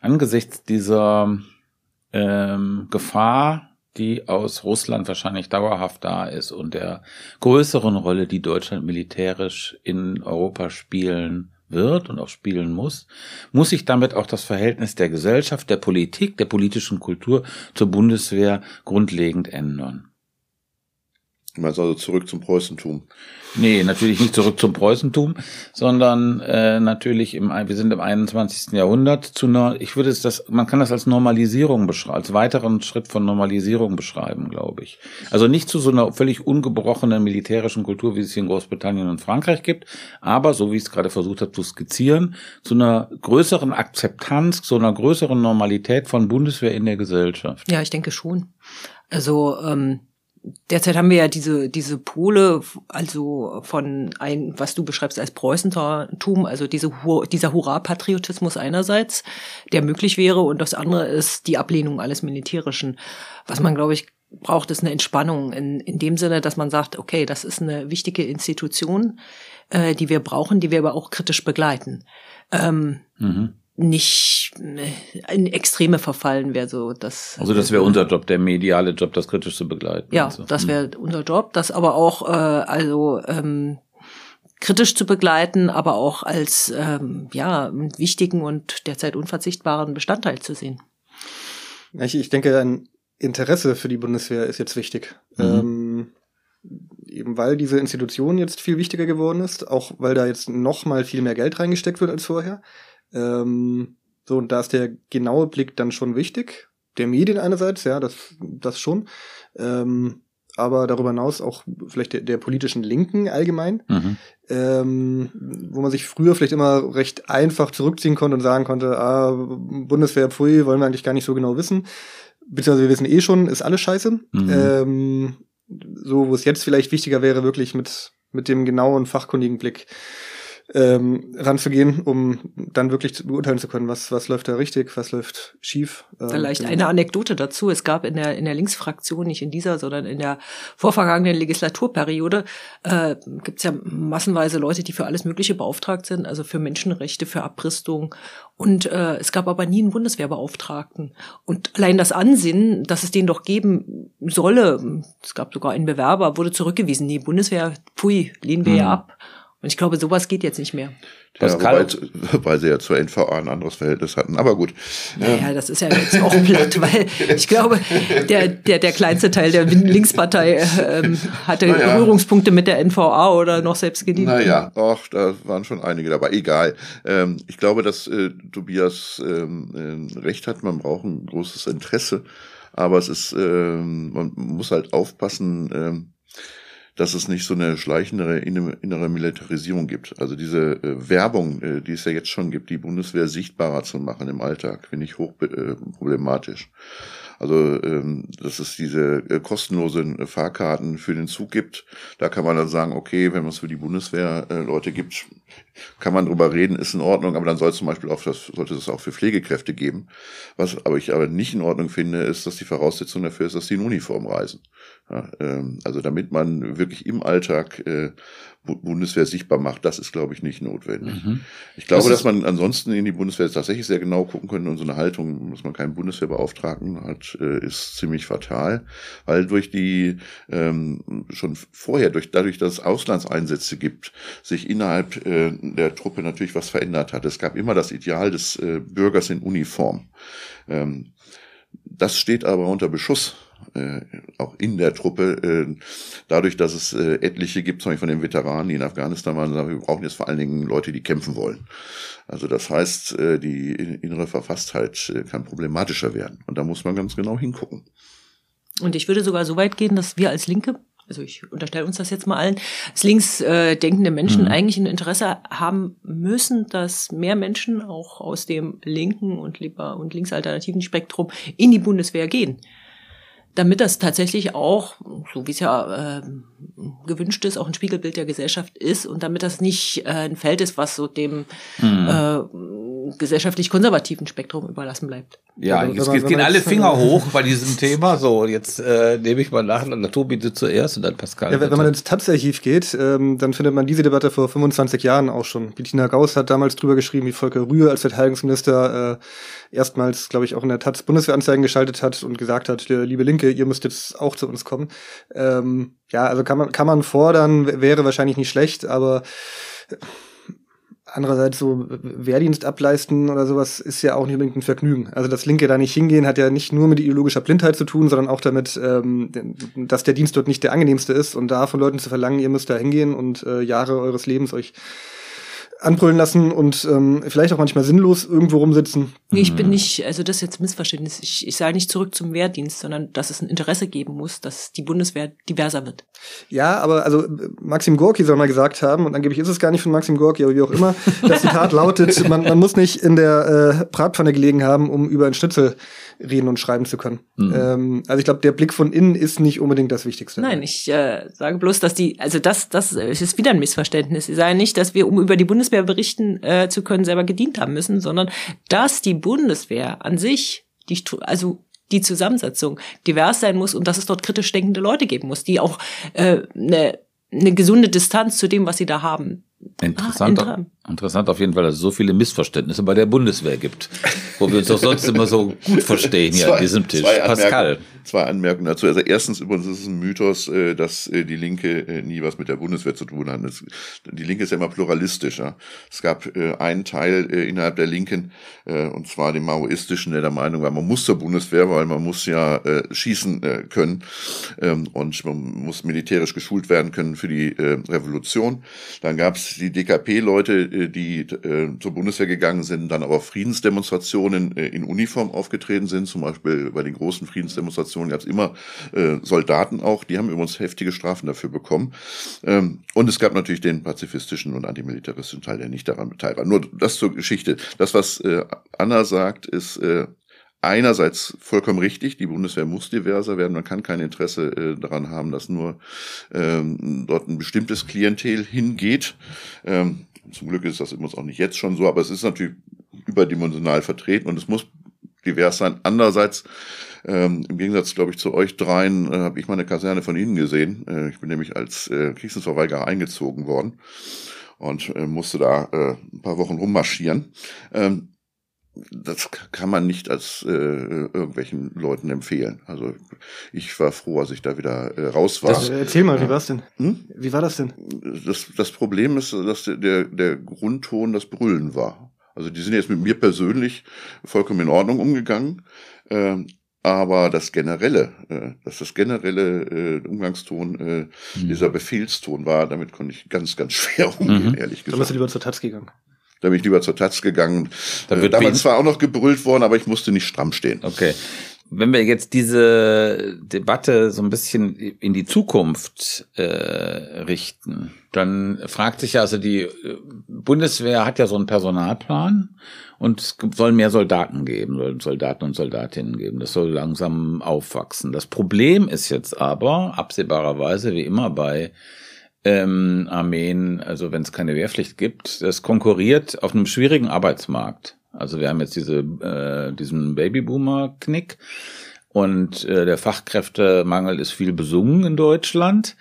angesichts dieser ähm, Gefahr, die aus Russland wahrscheinlich dauerhaft da ist und der größeren Rolle, die Deutschland militärisch in Europa spielen wird und auch spielen muss, muss sich damit auch das Verhältnis der Gesellschaft, der Politik, der politischen Kultur zur Bundeswehr grundlegend ändern. Du meinst also zurück zum Preußentum? Nee, natürlich nicht zurück zum Preußentum, sondern äh, natürlich im, wir sind im 21. Jahrhundert zu einer, ich würde es das, man kann das als Normalisierung beschreiben, als weiteren Schritt von Normalisierung beschreiben, glaube ich. Also nicht zu so einer völlig ungebrochenen militärischen Kultur, wie es hier in Großbritannien und Frankreich gibt, aber so wie ich es gerade versucht habe zu skizzieren, zu einer größeren Akzeptanz, zu einer größeren Normalität von Bundeswehr in der Gesellschaft. Ja, ich denke schon. Also ähm derzeit haben wir ja diese, diese Pole, also von ein, was du beschreibst als Preußentum, also diese, dieser Hurra-Patriotismus einerseits, der möglich wäre, und das andere ist die Ablehnung alles Militärischen. Was man, glaube ich, braucht, ist eine Entspannung in, in dem Sinne, dass man sagt, okay, das ist eine wichtige Institution, äh, die wir brauchen, die wir aber auch kritisch begleiten. Ähm, mhm nicht äh, in Extreme verfallen wäre so das. Also das wäre unser Job, der mediale Job, das kritisch zu begleiten. Ja, also. das wäre unser Job, das aber auch äh, also ähm, kritisch zu begleiten, aber auch als ähm, ja wichtigen und derzeit unverzichtbaren Bestandteil zu sehen. Ich, ich denke, ein Interesse für die Bundeswehr ist jetzt wichtig. Mhm. Ähm, eben weil diese Institution jetzt viel wichtiger geworden ist, auch weil da jetzt noch mal viel mehr Geld reingesteckt wird als vorher. Ähm, so, und da ist der genaue Blick dann schon wichtig. Der Medien einerseits, ja, das, das schon. Ähm, aber darüber hinaus auch vielleicht der, der politischen Linken allgemein, mhm. ähm, wo man sich früher vielleicht immer recht einfach zurückziehen konnte und sagen konnte, ah, Bundeswehr, pfui, wollen wir eigentlich gar nicht so genau wissen. Beziehungsweise wir wissen eh schon, ist alles scheiße. Mhm. Ähm, so, wo es jetzt vielleicht wichtiger wäre, wirklich mit, mit dem genauen, fachkundigen Blick ähm, ranzugehen, um dann wirklich beurteilen zu können, was, was läuft da richtig, was läuft schief. Ähm, Vielleicht genau. eine Anekdote dazu. Es gab in der, in der Linksfraktion, nicht in dieser, sondern in der vorvergangenen Legislaturperiode, äh, gibt es ja massenweise Leute, die für alles Mögliche beauftragt sind, also für Menschenrechte, für Abrüstung. Und äh, es gab aber nie einen Bundeswehrbeauftragten. Und allein das Ansinnen, dass es den doch geben solle, es gab sogar einen Bewerber, wurde zurückgewiesen. Nee, Bundeswehr, pfui, lehnen wir mhm. ja ab. Und ich glaube, sowas geht jetzt nicht mehr. Ja, wobei, weil sie ja zur NVA ein anderes Verhältnis hatten. Aber gut. Naja, das ist ja jetzt auch platt, weil ich glaube, der, der, der kleinste Teil der Linkspartei ähm, hatte naja. Berührungspunkte mit der NVA oder noch selbst gedient. Naja, ach, da waren schon einige dabei. Egal. Ähm, ich glaube, dass äh, Tobias ähm, äh, recht hat. Man braucht ein großes Interesse. Aber es ist, ähm, man muss halt aufpassen, ähm, dass es nicht so eine schleichendere innere Militarisierung gibt. Also diese äh, Werbung, äh, die es ja jetzt schon gibt, die Bundeswehr sichtbarer zu machen im Alltag, finde ich hoch äh. Also, ähm, dass es diese kostenlosen Fahrkarten für den Zug gibt, da kann man dann sagen, okay, wenn man es für die Bundeswehr Leute gibt, kann man drüber reden, ist in Ordnung, aber dann soll es zum Beispiel auch das, sollte es auch für Pflegekräfte geben. Was aber ich aber nicht in Ordnung finde, ist, dass die Voraussetzung dafür ist, dass die in Uniform reisen. Ja, ähm, also damit man wirklich im Alltag äh, Bundeswehr sichtbar macht, das ist, glaube ich, nicht notwendig. Mhm. Ich glaube, das dass man ansonsten in die Bundeswehr tatsächlich sehr genau gucken könnte und so eine Haltung, dass man keinen Bundeswehrbeauftragten hat, äh, ist ziemlich fatal, weil durch die ähm, schon vorher, durch dadurch, dass es Auslandseinsätze gibt, sich innerhalb äh, der Truppe natürlich was verändert hat. Es gab immer das Ideal des äh, Bürgers in Uniform. Ähm, das steht aber unter Beschuss äh, auch in der Truppe, äh, dadurch, dass es äh, etliche gibt, zum Beispiel von den Veteranen, die in Afghanistan waren, sagen, wir brauchen jetzt vor allen Dingen Leute, die kämpfen wollen. Also das heißt, äh, die innere Verfasstheit äh, kann problematischer werden. Und da muss man ganz genau hingucken. Und ich würde sogar so weit gehen, dass wir als Linke also ich unterstelle uns das jetzt mal allen, als links äh, denkende Menschen mhm. eigentlich ein Interesse haben müssen, dass mehr Menschen auch aus dem linken und lieber und linksalternativen Spektrum in die Bundeswehr gehen damit das tatsächlich auch, so wie es ja äh, gewünscht ist, auch ein Spiegelbild der Gesellschaft ist und damit das nicht äh, ein Feld ist, was so dem mhm. äh, gesellschaftlich konservativen Spektrum überlassen bleibt. Ja, jetzt, jetzt gehen alle Finger hoch bei diesem Thema. So, jetzt äh, nehme ich mal nach, dann Tobi du zuerst und dann Pascal. Ja, wenn man ins Taz-Archiv geht, ähm, dann findet man diese Debatte vor 25 Jahren auch schon. Bettina Gauss hat damals drüber geschrieben, wie Volker Rühr als Verteidigungsminister äh, erstmals, glaube ich, auch in der Taz Bundeswehranzeigen geschaltet hat und gesagt hat, liebe Linke, ihr müsst jetzt auch zu uns kommen. Ähm, ja, also kann man, kann man fordern, wäre wahrscheinlich nicht schlecht, aber Andererseits so Wehrdienst ableisten oder sowas ist ja auch nicht unbedingt ein Vergnügen. Also das Linke da nicht hingehen hat ja nicht nur mit ideologischer Blindheit zu tun, sondern auch damit, ähm, dass der Dienst dort nicht der angenehmste ist und da von Leuten zu verlangen, ihr müsst da hingehen und äh, Jahre eures Lebens euch anbrüllen lassen und ähm, vielleicht auch manchmal sinnlos irgendwo rumsitzen. Nee, ich bin nicht, also das ist jetzt Missverständnis. Ich, ich sage nicht zurück zum Wehrdienst, sondern dass es ein Interesse geben muss, dass die Bundeswehr diverser wird. Ja, aber also Maxim Gorki soll mal gesagt haben, und angeblich ist es gar nicht von Maxim Gorki, aber wie auch immer, das Zitat lautet, man, man muss nicht in der äh, Bratpfanne gelegen haben, um über ein Schnitzel reden und schreiben zu können. Mhm. Ähm, also ich glaube, der Blick von innen ist nicht unbedingt das Wichtigste. Nein, ich äh, sage bloß, dass die, also das, das ist wieder ein Missverständnis. Ich sage nicht, dass wir, um über die Bundeswehr berichten äh, zu können, selber gedient haben müssen, sondern dass die Bundeswehr an sich, die, also die Zusammensetzung divers sein muss und dass es dort kritisch denkende Leute geben muss, die auch äh, eine, eine gesunde Distanz zu dem, was sie da haben, Interessant, ah, interessant auf jeden Fall, dass es so viele Missverständnisse bei der Bundeswehr gibt, wo wir uns doch sonst immer so gut verstehen hier zwei, an diesem Tisch. Pascal. Zwei Anmerkungen dazu. Also erstens übrigens ist es ein Mythos, äh, dass äh, die Linke äh, nie was mit der Bundeswehr zu tun hat. Die Linke ist ja immer pluralistisch. Es gab einen Teil innerhalb der Linken, und zwar den maoistischen, der der Meinung war, man muss zur Bundeswehr, weil man muss ja schießen können ähm, und man muss militärisch geschult werden können für die Revolution. Dann gab es die DKP-Leute, die zur Bundeswehr gegangen sind, dann aber Friedensdemonstrationen in Uniform aufgetreten sind, zum Beispiel bei den großen Friedensdemonstrationen Demonstrationen gab es immer äh, Soldaten auch, die haben übrigens heftige Strafen dafür bekommen. Ähm, und es gab natürlich den pazifistischen und antimilitaristischen Teil, der nicht daran beteiligt war. Nur das zur Geschichte. Das, was äh, Anna sagt, ist äh, einerseits vollkommen richtig, die Bundeswehr muss diverser werden, man kann kein Interesse äh, daran haben, dass nur ähm, dort ein bestimmtes Klientel hingeht. Ähm, zum Glück ist das immer auch nicht jetzt schon so, aber es ist natürlich überdimensional vertreten und es muss divers sein. Andererseits, ähm, im Gegensatz, glaube ich, zu euch dreien, äh, habe ich meine Kaserne von Ihnen gesehen. Äh, ich bin nämlich als äh, Kriegsdienstverweigerer eingezogen worden und äh, musste da äh, ein paar Wochen rummarschieren. Ähm, das kann man nicht als äh, irgendwelchen Leuten empfehlen. Also ich war froh, als ich da wieder äh, raus war. Das, erzähl mal, wie war's denn? Hm? Wie war das denn? Das, das Problem ist, dass der, der Grundton das Brüllen war. Also die sind jetzt mit mir persönlich vollkommen in Ordnung umgegangen. Äh, aber das generelle, äh, dass das generelle äh, Umgangston, äh, mhm. dieser Befehlston war, damit konnte ich ganz, ganz schwer umgehen, mhm. ehrlich gesagt. Dann bist du lieber zur Taz gegangen. Da bin ich lieber zur Taz gegangen. Da wird Damals zwar auch noch gebrüllt worden, aber ich musste nicht stramm stehen. Okay. Wenn wir jetzt diese Debatte so ein bisschen in die Zukunft äh, richten, dann fragt sich ja, also die Bundeswehr hat ja so einen Personalplan und es soll mehr Soldaten geben, soll Soldaten und Soldatinnen geben. Das soll langsam aufwachsen. Das Problem ist jetzt aber, absehbarerweise wie immer bei ähm, Armeen, also wenn es keine Wehrpflicht gibt, das konkurriert auf einem schwierigen Arbeitsmarkt. Also wir haben jetzt diese, äh, diesen Babyboomer-Knick und äh, der Fachkräftemangel ist viel besungen in Deutschland.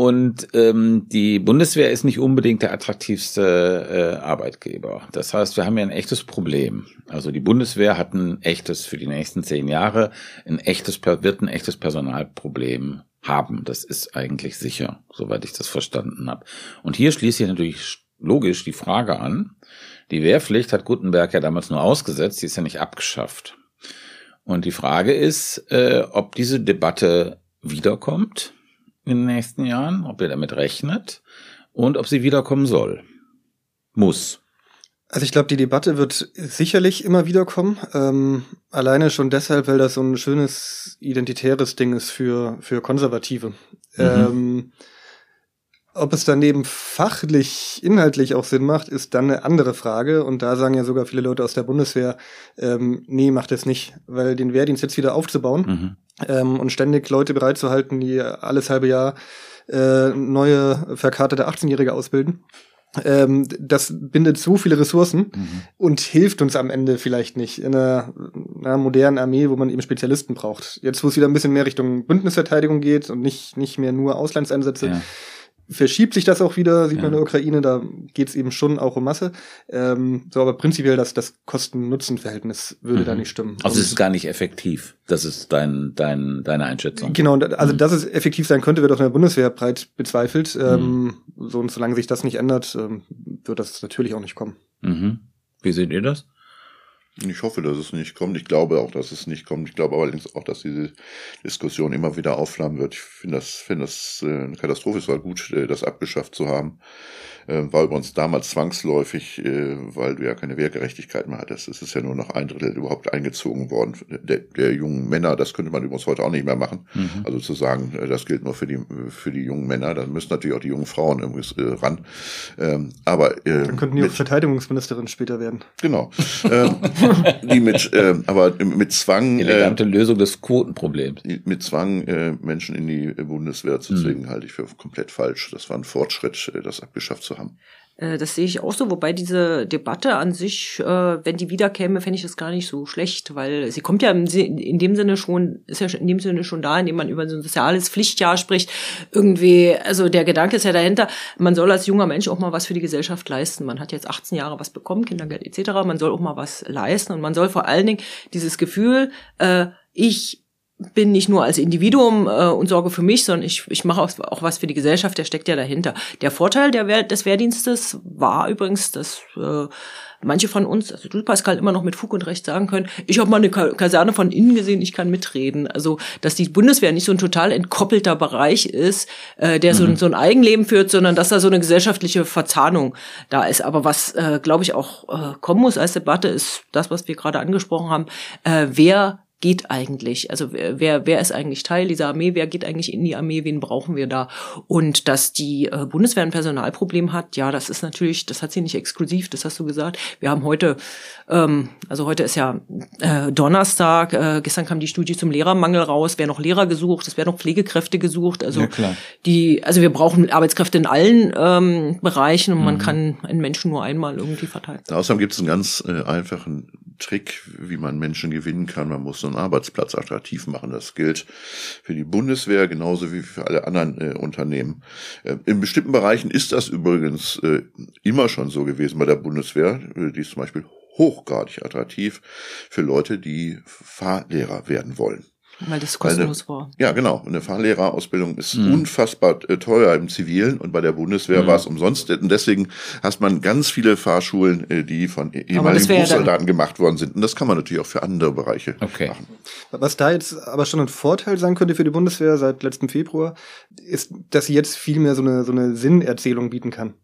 Und ähm, die Bundeswehr ist nicht unbedingt der attraktivste äh, Arbeitgeber. Das heißt, wir haben ja ein echtes Problem. Also die Bundeswehr hat ein echtes für die nächsten zehn Jahre ein echtes wird ein echtes Personalproblem haben. Das ist eigentlich sicher, soweit ich das verstanden habe. Und hier schließe ich natürlich logisch die Frage an. Die Wehrpflicht hat Gutenberg ja damals nur ausgesetzt, die ist ja nicht abgeschafft. Und die Frage ist, äh, ob diese Debatte wiederkommt in den nächsten Jahren, ob ihr damit rechnet und ob sie wiederkommen soll. Muss. Also ich glaube, die Debatte wird sicherlich immer wieder kommen. Ähm, alleine schon deshalb, weil das so ein schönes identitäres Ding ist für, für Konservative. Mhm. Ähm, ob es daneben fachlich, inhaltlich auch Sinn macht, ist dann eine andere Frage. Und da sagen ja sogar viele Leute aus der Bundeswehr, ähm, nee, macht es nicht, weil den Wehrdienst jetzt wieder aufzubauen mhm. ähm, und ständig Leute bereitzuhalten, die alles halbe Jahr äh, neue verkartete 18-Jährige ausbilden ähm, das bindet so viele Ressourcen mhm. und hilft uns am Ende vielleicht nicht in einer, einer, modernen Armee, wo man eben Spezialisten braucht. Jetzt, wo es wieder ein bisschen mehr Richtung Bündnisverteidigung geht und nicht, nicht mehr nur Auslandseinsätze, ja verschiebt sich das auch wieder, sieht ja. man in der Ukraine, da geht es eben schon auch um Masse. Ähm, so, aber prinzipiell das, das Kosten-Nutzen-Verhältnis würde mhm. da nicht stimmen. Also es ist gar nicht effektiv. Das ist dein, dein, deine Einschätzung. Genau, also mhm. dass es effektiv sein könnte, wird auch in der Bundeswehr breit bezweifelt. Mhm. Ähm, so und solange sich das nicht ändert, ähm, wird das natürlich auch nicht kommen. Mhm. Wie seht ihr das? Ich hoffe, dass es nicht kommt. Ich glaube auch, dass es nicht kommt. Ich glaube allerdings auch, dass diese Diskussion immer wieder aufflammen wird. Ich finde das, finde das äh, eine Katastrophe. Es war gut, äh, das abgeschafft zu haben äh, war übrigens damals zwangsläufig, äh, weil du ja keine Wehrgerechtigkeit mehr hattest. Es ist ja nur noch ein Drittel überhaupt eingezogen worden der, der jungen Männer. Das könnte man übrigens heute auch nicht mehr machen. Mhm. Also zu sagen, das gilt nur für die für die jungen Männer. Dann müssen natürlich auch die jungen Frauen übrigens ran. Ähm, aber dann könnten die auch Verteidigungsministerin später werden. Genau. die mit, äh, aber mit Zwang. Die elegante äh, Lösung des Quotenproblems. Mit Zwang äh, Menschen in die Bundeswehr zu mhm. zwingen, mhm. halte ich für komplett falsch. Das war ein Fortschritt, äh, das abgeschafft zu haben. Äh, das sehe ich auch so, wobei diese Debatte an sich, äh, wenn die wiederkäme, fände ich das gar nicht so schlecht, weil sie kommt ja in dem Sinne schon, ist ja in dem Sinne schon da, indem man über so ein soziales Pflichtjahr spricht. Irgendwie, also der Gedanke ist ja dahinter, man soll als junger Mensch auch mal was für die Gesellschaft leisten. Man hat jetzt 18 Jahre was bekommen, Kindergeld etc. Man soll auch mal was leisten und man soll vor allen Dingen dieses Gefühl, äh, ich bin nicht nur als Individuum äh, und sorge für mich, sondern ich, ich mache auch, auch was für die Gesellschaft, der steckt ja dahinter. Der Vorteil der Wehr, des Wehrdienstes war übrigens, dass äh, manche von uns, also du Pascal, immer noch mit Fug und Recht sagen können, ich habe mal eine Kaserne von innen gesehen, ich kann mitreden. Also, dass die Bundeswehr nicht so ein total entkoppelter Bereich ist, äh, der mhm. so, so ein Eigenleben führt, sondern dass da so eine gesellschaftliche Verzahnung da ist. Aber was, äh, glaube ich, auch äh, kommen muss als Debatte, ist das, was wir gerade angesprochen haben, äh, wer geht eigentlich? Also wer, wer ist eigentlich Teil dieser Armee? Wer geht eigentlich in die Armee? Wen brauchen wir da? Und dass die äh, Bundeswehr ein Personalproblem hat, ja, das ist natürlich, das hat sie nicht exklusiv, das hast du gesagt. Wir haben heute, ähm, also heute ist ja äh, Donnerstag, äh, gestern kam die Studie zum Lehrermangel raus, wer noch Lehrer gesucht, es werden noch Pflegekräfte gesucht. Also Ja, die, also wir brauchen Arbeitskräfte in allen ähm, Bereichen und man Mhm. kann einen Menschen nur einmal irgendwie verteilen. Außerdem gibt es einen ganz äh, einfachen Trick, wie man Menschen gewinnen kann. Man muss einen Arbeitsplatz attraktiv machen. Das gilt für die Bundeswehr genauso wie für alle anderen äh, Unternehmen. Äh, in bestimmten Bereichen ist das übrigens äh, immer schon so gewesen bei der Bundeswehr. Äh, die ist zum Beispiel hochgradig attraktiv für Leute, die Fahrlehrer werden wollen. Weil das Weil kostenlos eine, war. Ja, genau. Eine Fahrlehrerausbildung ist Mhm. unfassbar äh, teuer im Zivilen und bei der Bundeswehr Mhm. war es umsonst. Und deswegen hast man ganz viele Fahrschulen, äh, die von eh- ehemaligen ja Berufssoldaten gemacht worden sind. Und das kann man natürlich auch für andere Bereiche Okay. machen. Was da jetzt aber schon ein Vorteil sein könnte für die Bundeswehr seit letztem Februar, ist, dass sie jetzt viel mehr so eine, so eine Sinnerzählung bieten kann.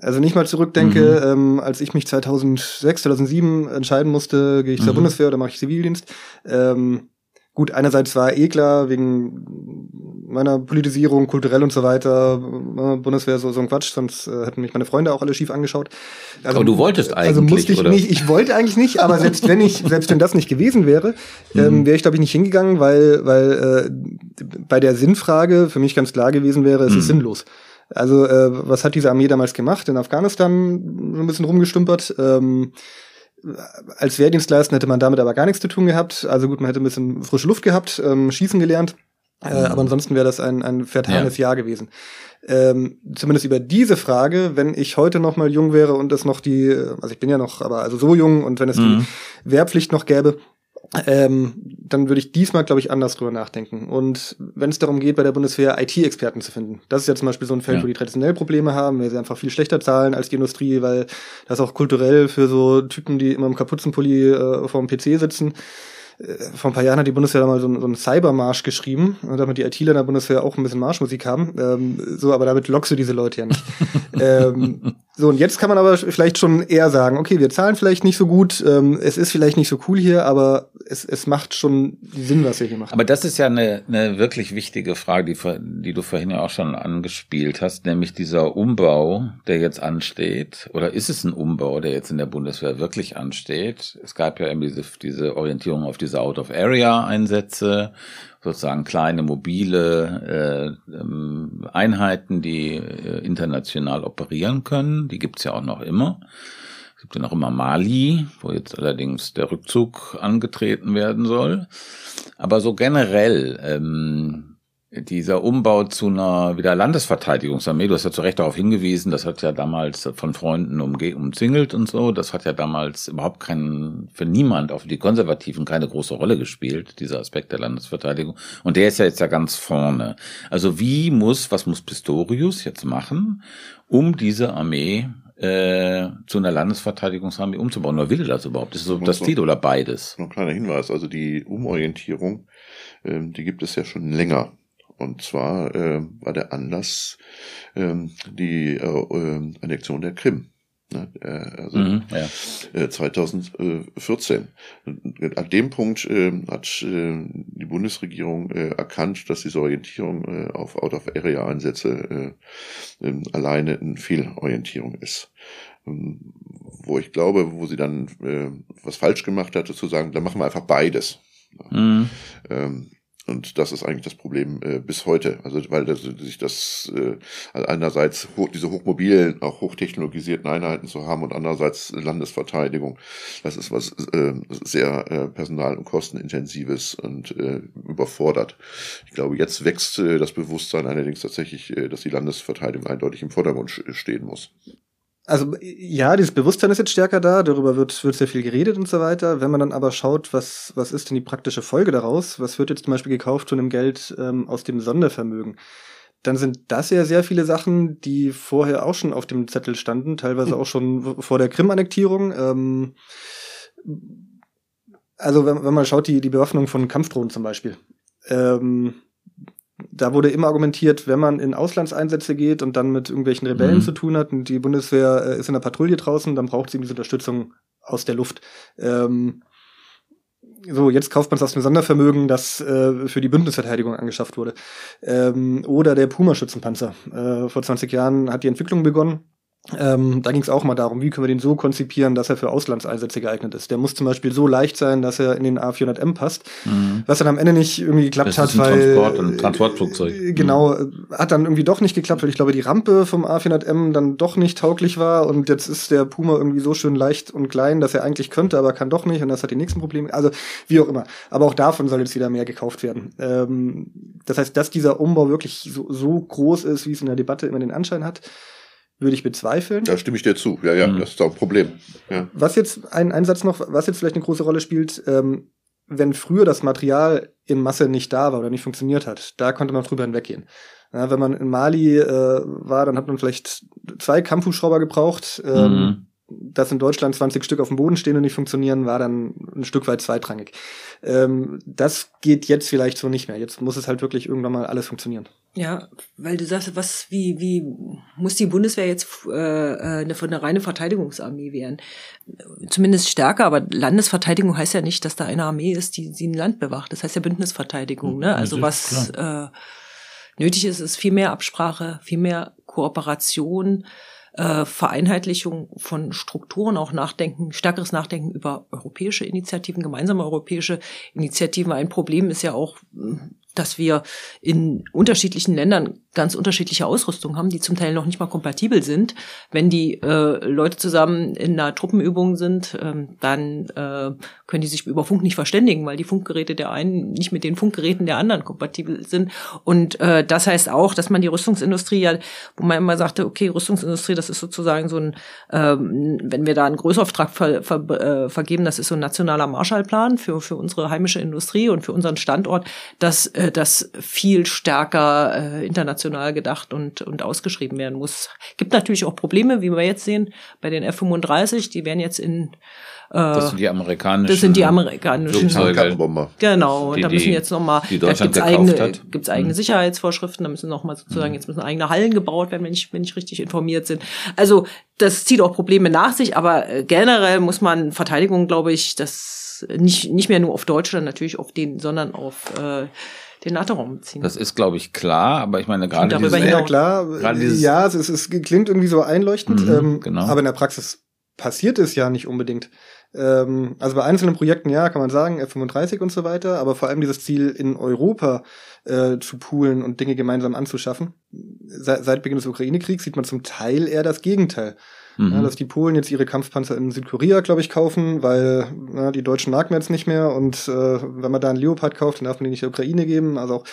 Also nicht mal zurückdenke, ähm, als ich mich 2006, 2007 entscheiden musste, gehe ich zur Mhm. Bundeswehr oder mache ich Zivildienst. Ähm, gut, einerseits war eh klar, wegen meiner Politisierung, kulturell und so weiter, äh, Bundeswehr so, so ein Quatsch, sonst äh, hätten mich meine Freunde auch alle schief angeschaut. Also, Aber du wolltest Also eigentlich, musste ich oder? nicht, ich wollte eigentlich nicht, aber selbst wenn ich, selbst wenn das nicht gewesen wäre, Mhm. ähm, wäre ich glaube ich nicht hingegangen, weil, weil äh, bei der Sinnfrage für mich ganz klar gewesen wäre, es Mhm. ist sinnlos. Also äh, was hat diese Armee damals gemacht? In Afghanistan so ein bisschen rumgestümpert. Ähm, als Wehrdienstleister hätte man damit aber gar nichts zu tun gehabt. Also gut, man hätte ein bisschen frische Luft gehabt, ähm, schießen gelernt. Äh, Mhm. aber ansonsten wäre das ein, ein vertanes Jahr gewesen. Ähm, zumindest über diese Frage, wenn ich heute noch mal jung wäre und es noch die, also ich bin ja noch, aber also so jung und wenn es Mhm. die Wehrpflicht noch gäbe, ähm, dann würde ich diesmal, glaube ich, anders drüber nachdenken. Und wenn es darum geht, bei der Bundeswehr IT-Experten zu finden, das ist ja zum Beispiel so ein Feld, Ja. wo die traditionell Probleme haben, weil sie einfach viel schlechter zahlen als die Industrie, weil das auch kulturell für so Typen, die immer im Kapuzenpulli äh, vor dem PC sitzen. Äh, Vor ein paar Jahren hat die Bundeswehr da mal so, einen- so einen Cybermarsch geschrieben, und damit die ITler in der Bundeswehr auch ein bisschen Marschmusik haben. Ähm, so, aber damit lockst du diese Leute ja nicht. ähm, so, und jetzt kann man aber vielleicht schon eher sagen, okay, wir zahlen vielleicht nicht so gut, ähm, es ist vielleicht nicht so cool hier, aber es, es macht schon Sinn, was wir hier machen. Aber das ist ja eine, eine wirklich wichtige Frage, die, die du vorhin ja auch schon angespielt hast, nämlich dieser Umbau, der jetzt ansteht. Oder ist es ein Umbau, der jetzt in der Bundeswehr wirklich ansteht? Es gab ja eben diese, diese Orientierung auf diese Out-of-Area-Einsätze, sozusagen kleine mobile äh, ähm, Einheiten, die äh, international operieren können. Die gibt's ja auch noch immer. Gibt ja noch immer Mali, wo jetzt allerdings der Rückzug angetreten werden soll. Aber so generell, ähm, dieser Umbau zu einer wieder Landesverteidigungsarmee, du hast ja zu Recht darauf hingewiesen, das hat ja damals von Freunden umge umzingelt und so, das hat ja damals überhaupt keinen, für niemand, auch für die Konservativen, keine große Rolle gespielt, dieser Aspekt der Landesverteidigung. Und der ist ja jetzt ja ganz vorne. Also wie muss, was muss Pistorius jetzt machen, um diese Armee äh, zu einer Landesverteidigungsarmee umzubauen? Oder will er das überhaupt? Ist so das Ziel oder beides? Noch ein kleiner Hinweis, also die Umorientierung, ähm, die gibt es ja schon länger. Und zwar äh, war der Anlass ähm, die äh, äh, Annexion der Krim. Ne? Äh, also Mhm, ja. äh, 2014. Und An dem Punkt äh, hat äh, die Bundesregierung äh, erkannt, dass diese Orientierung äh, auf Out-of-Area-Einsätze äh, äh, alleine eine Fehlorientierung ist. Ähm, Wo ich glaube, wo sie dann äh, was falsch gemacht hatte, zu sagen, dann machen wir einfach beides. Mhm. Ähm, und das ist eigentlich das Problem äh, bis heute. Also weil das, sich das äh, also einerseits hoch, diese hochmobilen, auch hochtechnologisierten Einheiten zu haben und andererseits Landesverteidigung. Das ist was äh, sehr äh, personal- und kostenintensives und äh, überfordert. Ich glaube, jetzt wächst äh, das Bewusstsein allerdings tatsächlich, äh, dass die Landesverteidigung eindeutig im Vordergrund stehen muss. Also ja, dieses Bewusstsein ist jetzt stärker da, darüber wird, wird sehr viel geredet und so weiter. Wenn man dann aber schaut, was, was ist denn die praktische Folge daraus, was wird jetzt zum Beispiel gekauft von dem Geld ähm, aus dem Sondervermögen, dann sind das ja sehr viele Sachen, die vorher auch schon auf dem Zettel standen, teilweise auch schon vor der Krim-Annektierung. Ähm, also wenn, wenn man schaut, die, die Bewaffnung von Kampfdrohnen zum Beispiel. Ähm, da wurde immer argumentiert, wenn man in Auslandseinsätze geht und dann mit irgendwelchen Rebellen Mhm. zu tun hat und die Bundeswehr äh, ist in der Patrouille draußen, dann braucht sie diese Unterstützung aus der Luft. Ähm, so, jetzt kauft man es aus dem Sondervermögen, das äh, für die Bündnisverteidigung angeschafft wurde. Ähm, oder der Puma-Schützenpanzer. Äh, vor 20 Jahren hat die Entwicklung begonnen. Ähm, da ging es auch mal darum, wie können wir den so konzipieren, dass er für Auslandseinsätze geeignet ist. Der muss zum Beispiel so leicht sein, dass er in den A400M passt, mhm. was dann am Ende nicht irgendwie geklappt das hat, weil Transport, ein Transportflugzeug. Äh, genau, mhm. hat dann irgendwie doch nicht geklappt, weil ich glaube, die Rampe vom A400M dann doch nicht tauglich war und jetzt ist der Puma irgendwie so schön leicht und klein, dass er eigentlich könnte, aber kann doch nicht und das hat die nächsten Probleme. Also wie auch immer. Aber auch davon soll jetzt wieder mehr gekauft werden. Ähm, das heißt, dass dieser Umbau wirklich so, so groß ist, wie es in der Debatte immer den Anschein hat, würde ich bezweifeln. Da stimme ich dir zu. Ja, ja, mhm. das ist auch ein Problem. Ja. Was jetzt, ein, ein Satz noch, was jetzt vielleicht eine große Rolle spielt, ähm, wenn früher das Material in Masse nicht da war oder nicht funktioniert hat, da konnte man drüber hinweggehen. Ja, wenn man in Mali äh, war, dann hat man vielleicht zwei Kampfhubschrauber gebraucht. Ähm, mhm dass in Deutschland 20 Stück auf dem Boden stehen und nicht funktionieren, war dann ein Stück weit zweitrangig. Ähm, das geht jetzt vielleicht so nicht mehr. Jetzt muss es halt wirklich irgendwann mal alles funktionieren. Ja, weil du sagst, was, wie, wie muss die Bundeswehr jetzt äh, eine, eine reine Verteidigungsarmee werden? Zumindest stärker, aber Landesverteidigung heißt ja nicht, dass da eine Armee ist, die, die ein Land bewacht. Das heißt ja Bündnisverteidigung. Ne? Also was äh, nötig ist, ist viel mehr Absprache, viel mehr Kooperation äh, Vereinheitlichung von Strukturen, auch Nachdenken, stärkeres Nachdenken über europäische Initiativen, gemeinsame europäische Initiativen. Ein Problem ist ja auch, dass wir in unterschiedlichen Ländern ganz unterschiedliche Ausrüstung haben, die zum Teil noch nicht mal kompatibel sind. Wenn die äh, Leute zusammen in einer Truppenübung sind, ähm, dann äh, können die sich über Funk nicht verständigen, weil die Funkgeräte der einen nicht mit den Funkgeräten der anderen kompatibel sind. Und äh, das heißt auch, dass man die Rüstungsindustrie ja, wo man immer sagte, okay, Rüstungsindustrie, das ist sozusagen so ein, ähm, wenn wir da einen Großauftrag ver, ver, äh, vergeben, das ist so ein nationaler Marshallplan für, für unsere heimische Industrie und für unseren Standort, dass äh, das viel stärker äh, international gedacht und, und ausgeschrieben werden muss. Gibt natürlich auch Probleme, wie wir jetzt sehen, bei den F-35, die werden jetzt in äh, das sind die amerikanischen. Das sind die amerikanischen Flugzeuge. Genau. Und da müssen jetzt nochmal, da gibt's eigene, gibt's eigene mhm. Sicherheitsvorschriften, da müssen nochmal sozusagen, mhm. jetzt müssen eigene Hallen gebaut werden, wenn ich, wenn ich richtig informiert bin. Also, das zieht auch Probleme nach sich, aber äh, generell muss man Verteidigung, glaube ich, das nicht, nicht mehr nur auf Deutschland natürlich auf den, sondern auf, äh, den NATO-Raum ziehen. Das ist, glaube ich, klar, aber ich meine gerade darüber dieses, ja klar, dieses, ja, es, ist, es klingt irgendwie so einleuchtend, mhm, ähm, genau. aber in der Praxis passiert es ja nicht unbedingt. Ähm, also bei einzelnen Projekten, ja, kann man sagen, F-35 und so weiter, aber vor allem dieses Ziel in Europa äh, zu poolen und Dinge gemeinsam anzuschaffen. Seit, seit Beginn des Ukraine-Kriegs sieht man zum Teil eher das Gegenteil. Mhm. Ja, dass die Polen jetzt ihre Kampfpanzer in Südkorea, glaube ich, kaufen, weil na, die Deutschen mag man jetzt nicht mehr und äh, wenn man da einen Leopard kauft, dann darf man den nicht der Ukraine geben. Also auch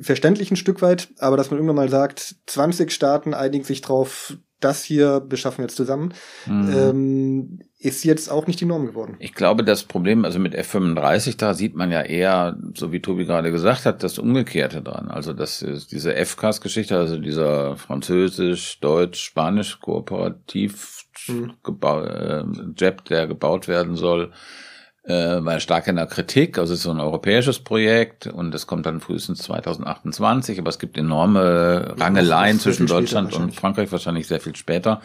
verständlich ein Stück weit, aber dass man irgendwann mal sagt, 20 Staaten einigen sich drauf, das hier beschaffen wir jetzt zusammen, mhm. ähm, ist jetzt auch nicht die Norm geworden. Ich glaube, das Problem, also mit F-35, da sieht man ja eher, so wie Tobi gerade gesagt hat, das Umgekehrte dran. Also das ist diese F-Cast-Geschichte, also dieser französisch, deutsch, spanisch kooperativ mhm. äh, Jet, der gebaut werden soll, äh, war stark in der Kritik. Also es ist so ein europäisches Projekt und es kommt dann frühestens 2028, aber es gibt enorme Rangeleien ja, zwischen Deutschland und Frankreich, wahrscheinlich sehr viel später.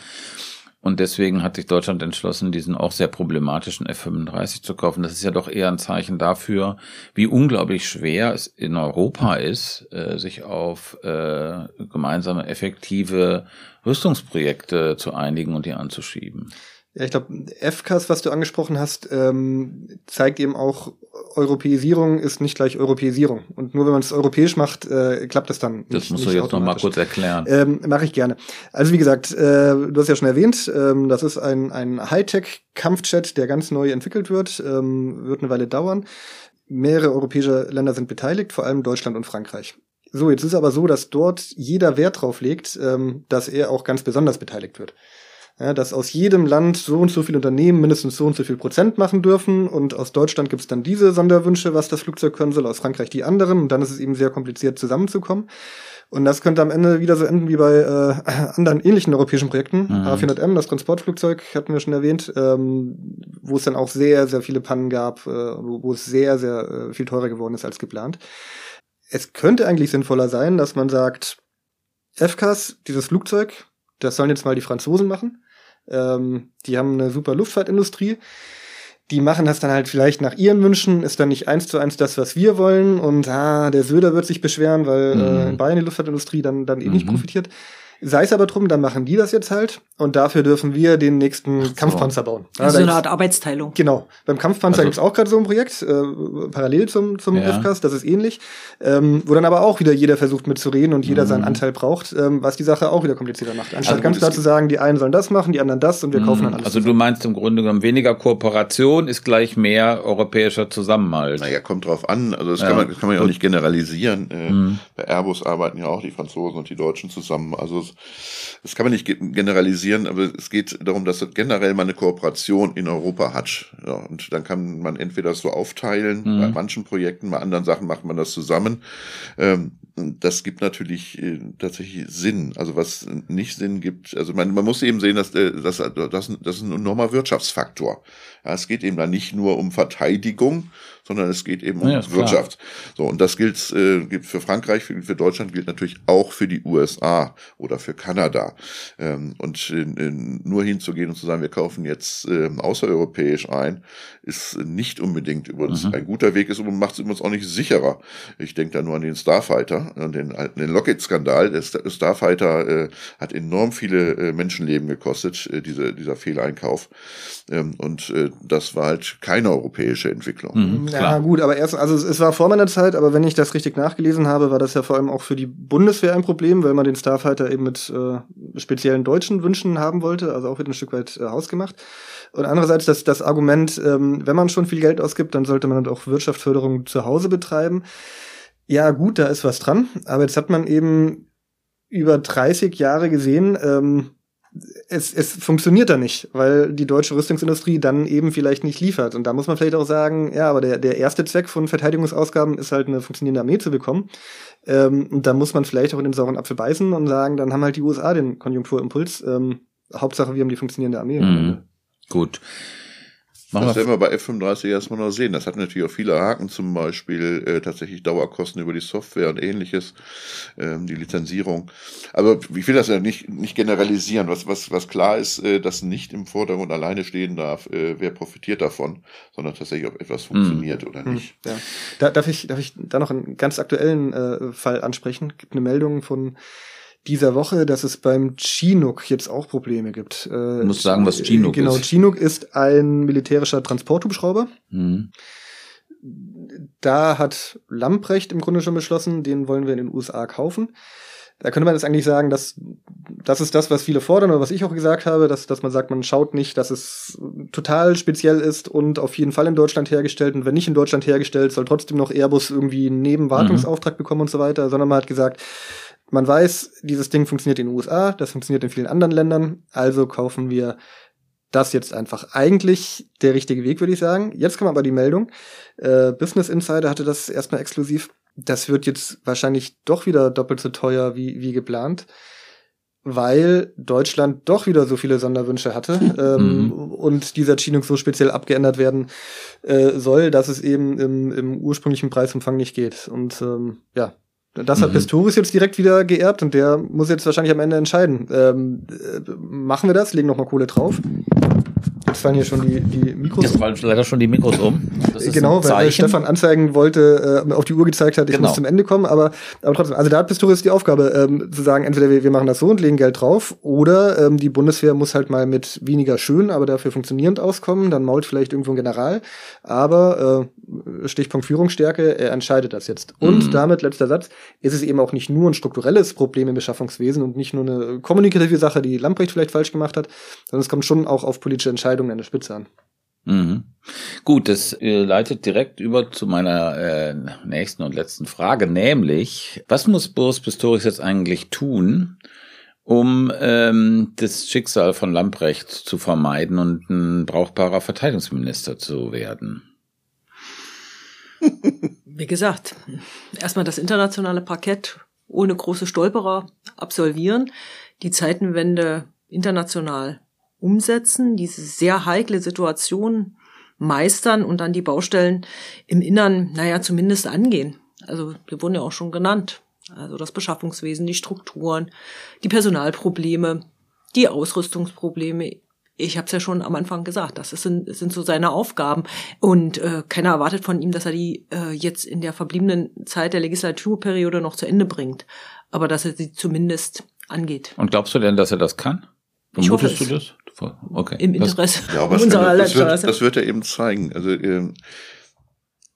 Und deswegen hat sich Deutschland entschlossen, diesen auch sehr problematischen F-35 zu kaufen. Das ist ja doch eher ein Zeichen dafür, wie unglaublich schwer es in Europa ist, äh, sich auf äh, gemeinsame, effektive Rüstungsprojekte zu einigen und die anzuschieben. Ja, ich glaube, FCAS, was du angesprochen hast, ähm, zeigt eben auch, Europäisierung ist nicht gleich Europäisierung. Und nur wenn man es europäisch macht, äh, klappt das dann. Das nicht, musst du jetzt noch mal kurz erklären. Ähm, Mache ich gerne. Also wie gesagt, äh, du hast ja schon erwähnt, ähm, das ist ein, ein Hightech-Kampfjet, der ganz neu entwickelt wird, ähm, wird eine Weile dauern. Mehrere europäische Länder sind beteiligt, vor allem Deutschland und Frankreich. So, jetzt ist aber so, dass dort jeder Wert drauf legt, ähm, dass er auch ganz besonders beteiligt wird ja, dass aus jedem Land so und so viele Unternehmen mindestens so und so viel Prozent machen dürfen und aus Deutschland gibt es dann diese Sonderwünsche, was das Flugzeug können soll, aus Frankreich die anderen und dann ist es eben sehr kompliziert zusammenzukommen. Und das könnte am Ende wieder so enden wie bei äh, anderen ähnlichen europäischen Projekten. Mhm. A400M, das Transportflugzeug, hatten wir schon erwähnt, ähm, wo es dann auch sehr, sehr viele Pannen gab, äh, wo, wo es sehr, sehr äh, viel teurer geworden ist als geplant. Es könnte eigentlich sinnvoller sein, dass man sagt, FCAS, dieses Flugzeug, das sollen jetzt mal die Franzosen machen. Ähm, die haben eine super Luftfahrtindustrie. die machen das dann halt vielleicht nach ihren Wünschen, ist dann nicht eins zu eins das, was wir wollen. Und ah, der Söder wird sich beschweren, weil Mhm. äh, in Bayern die Luftfahrtindustrie dann, dann eh nicht Mhm. profitiert. Sei es aber drum, dann machen die das jetzt halt und dafür dürfen wir den nächsten Kampfpanzer bauen. Ja, Also da eine Art Arbeitsteilung. Genau. Beim Kampfpanzer Also- gibt's auch gerade so ein Projekt, äh, parallel zum, zum Ja. FCAS, das ist ähnlich, ähm, wo dann aber auch wieder jeder versucht mitzureden und jeder seinen Anteil braucht, ähm, was die Sache auch wieder komplizierter macht. Anstatt Also ganz klar zu sagen, die einen sollen das machen, die anderen das und wir kaufen dann alles. Also du meinst im Grunde genommen weniger Kooperation ist gleich mehr europäischer Zusammenhalt. Naja, kommt drauf an. Also das Ja. kann man, das kann man ja auch nicht generalisieren. Äh, Mhm. Bei Airbus arbeiten ja auch die Franzosen und die Deutschen zusammen. Also das kann man nicht ge- generalisieren, aber es geht darum, dass es generell mal eine Kooperation in Europa hat. Ja, und dann kann man entweder so aufteilen, Mhm. bei manchen Projekten, bei anderen Sachen macht man das zusammen. Ähm, das gibt natürlich äh, tatsächlich Sinn. Also was nicht Sinn gibt, also man, man muss eben sehen, dass äh, das, das, das ist ein enormer Wirtschaftsfaktor. Ja, es geht eben da nicht nur um Verteidigung, sondern es geht eben um Ja, klar. Wirtschaft. So, und das gilt, äh, gilt für Frankreich, für, für Deutschland gilt natürlich auch für die USA oder für Kanada. Ähm, und äh, äh, nur hinzugehen und zu sagen, wir kaufen jetzt äh, außereuropäisch ein, ist nicht unbedingt übrigens Mhm. ein guter Weg, ist und macht es übrigens auch nicht sicherer. Ich denke da nur an den Starfighter, an den, an den Lockheed-Skandal. Der Star- Starfighter äh, hat enorm viele äh, Menschenleben gekostet, äh, diese, dieser Fehleinkauf. Ähm, und äh, das war halt keine europäische Entwicklung. Mhm, Ja, gut, aber erst, also es, es war vor meiner Zeit, aber wenn ich das richtig nachgelesen habe, war das ja vor allem auch für die Bundeswehr ein Problem, weil man den Starfighter eben mit äh, speziellen deutschen Wünschen haben wollte, also auch wieder ein Stück weit äh, hausgemacht. Und andererseits das, das Argument, ähm, wenn man schon viel Geld ausgibt, dann sollte man dann auch Wirtschaftsförderung zu Hause betreiben. Ja, gut, da ist was dran, aber jetzt hat man eben über 30 Jahre gesehen, ähm, es, es funktioniert da nicht, weil die deutsche Rüstungsindustrie dann eben vielleicht nicht liefert. Und da muss man vielleicht auch sagen, ja, aber der, der erste Zweck von Verteidigungsausgaben ist halt eine funktionierende Armee zu bekommen. Ähm, und da muss man vielleicht auch in den sauren Apfel beißen und sagen, dann haben halt die USA den Konjunkturimpuls. Ähm, Hauptsache, wir haben die funktionierende Armee. Mhm. Gut. Machen Das werden wir bei F-35 erstmal noch sehen. Das hat natürlich auch viele Haken, zum Beispiel äh, tatsächlich Dauerkosten über die Software und ähnliches, ähm, die Lizenzierung. Aber ich will das ja nicht, nicht generalisieren. Was, was, was klar ist, äh, dass nicht im Vordergrund alleine stehen darf, äh, wer profitiert davon, sondern tatsächlich, ob etwas funktioniert oder Hm, nicht. Ja. Da, darf, ich, darf ich da noch einen ganz aktuellen äh, Fall ansprechen? Gibt eine Meldung von dieser Woche, dass es beim Chinook jetzt auch Probleme gibt. Äh, Du musst sagen, was Chinook genau, ist. Chinook ist ein militärischer Transporthubschrauber. Mhm. Da hat Lamprecht im Grunde schon beschlossen, den wollen wir in den USA kaufen. Da könnte man jetzt eigentlich sagen, dass das ist das, was viele fordern oder was ich auch gesagt habe, dass, dass man sagt, man schaut nicht, dass es total speziell ist und auf jeden Fall in Deutschland hergestellt und wenn nicht in Deutschland hergestellt, soll trotzdem noch Airbus irgendwie einen Nebenwartungsauftrag bekommen und so weiter, sondern man hat gesagt, man weiß, dieses Ding funktioniert in den USA, das funktioniert in vielen anderen Ländern, also kaufen wir das jetzt einfach. Eigentlich der richtige Weg, würde ich sagen. Jetzt kommt aber die Meldung. Äh, Business Insider hatte das erstmal exklusiv. Das wird jetzt wahrscheinlich doch wieder doppelt so teuer wie, wie geplant, weil Deutschland doch wieder so viele Sonderwünsche hatte ähm, Mhm. und dieser Chinook so speziell abgeändert werden äh, soll, dass es eben im, im ursprünglichen Preisumfang nicht geht. Und ähm, ja, das hat Mhm. Pistorius jetzt direkt wieder geerbt und der muss jetzt wahrscheinlich am Ende entscheiden. Ähm, äh, machen wir das, legen noch mal Kohle drauf. Jetzt fallen hier schon die, die Mikros Jetzt fallen leider schon die Mikros um. Genau, weil, Zeichen. Stefan anzeigen wollte, äh, auf die Uhr gezeigt hat, ich Genau. muss zum Ende kommen, aber, aber trotzdem, also da hat Pistorius die Aufgabe, ähm, zu sagen, entweder wir, wir machen das so und legen Geld drauf, oder ähm, die Bundeswehr muss halt mal mit weniger schön, aber dafür funktionierend auskommen, dann mault vielleicht irgendwo ein General, aber äh, Stichpunkt Führungsstärke, er entscheidet das jetzt. Und Mhm. damit, letzter Satz, ist es eben auch nicht nur ein strukturelles Problem im Beschaffungswesen und nicht nur eine kommunikative Sache, die Lamprecht vielleicht falsch gemacht hat, sondern es kommt schon auch auf politische Entscheidungen an der Spitze an. Mhm. Gut, das äh, leitet direkt über zu meiner äh, nächsten und letzten Frage, nämlich, was muss Boris Pistorius jetzt eigentlich tun, um ähm, das Schicksal von Lamprecht zu vermeiden und ein brauchbarer Verteidigungsminister zu werden? Wie gesagt, erstmal das internationale Parkett ohne große Stolperer absolvieren, die Zeitenwende international umsetzen, diese sehr heikle Situation meistern und dann die Baustellen im Innern, naja, zumindest angehen. Also, die wurden ja auch schon genannt. Also das Beschaffungswesen, die Strukturen, die Personalprobleme, die Ausrüstungsprobleme Ich habe es ja schon am Anfang gesagt, das sind, sind so seine Aufgaben. Und äh, keiner erwartet von ihm, dass er die äh, jetzt in der verbliebenen Zeit der Legislaturperiode noch zu Ende bringt. Aber dass er sie zumindest angeht. Und glaubst du denn, dass er das kann? Vermutest du das? Okay. Im Interesse ja, aber unserer das, wird, das wird er eben zeigen. Also äh,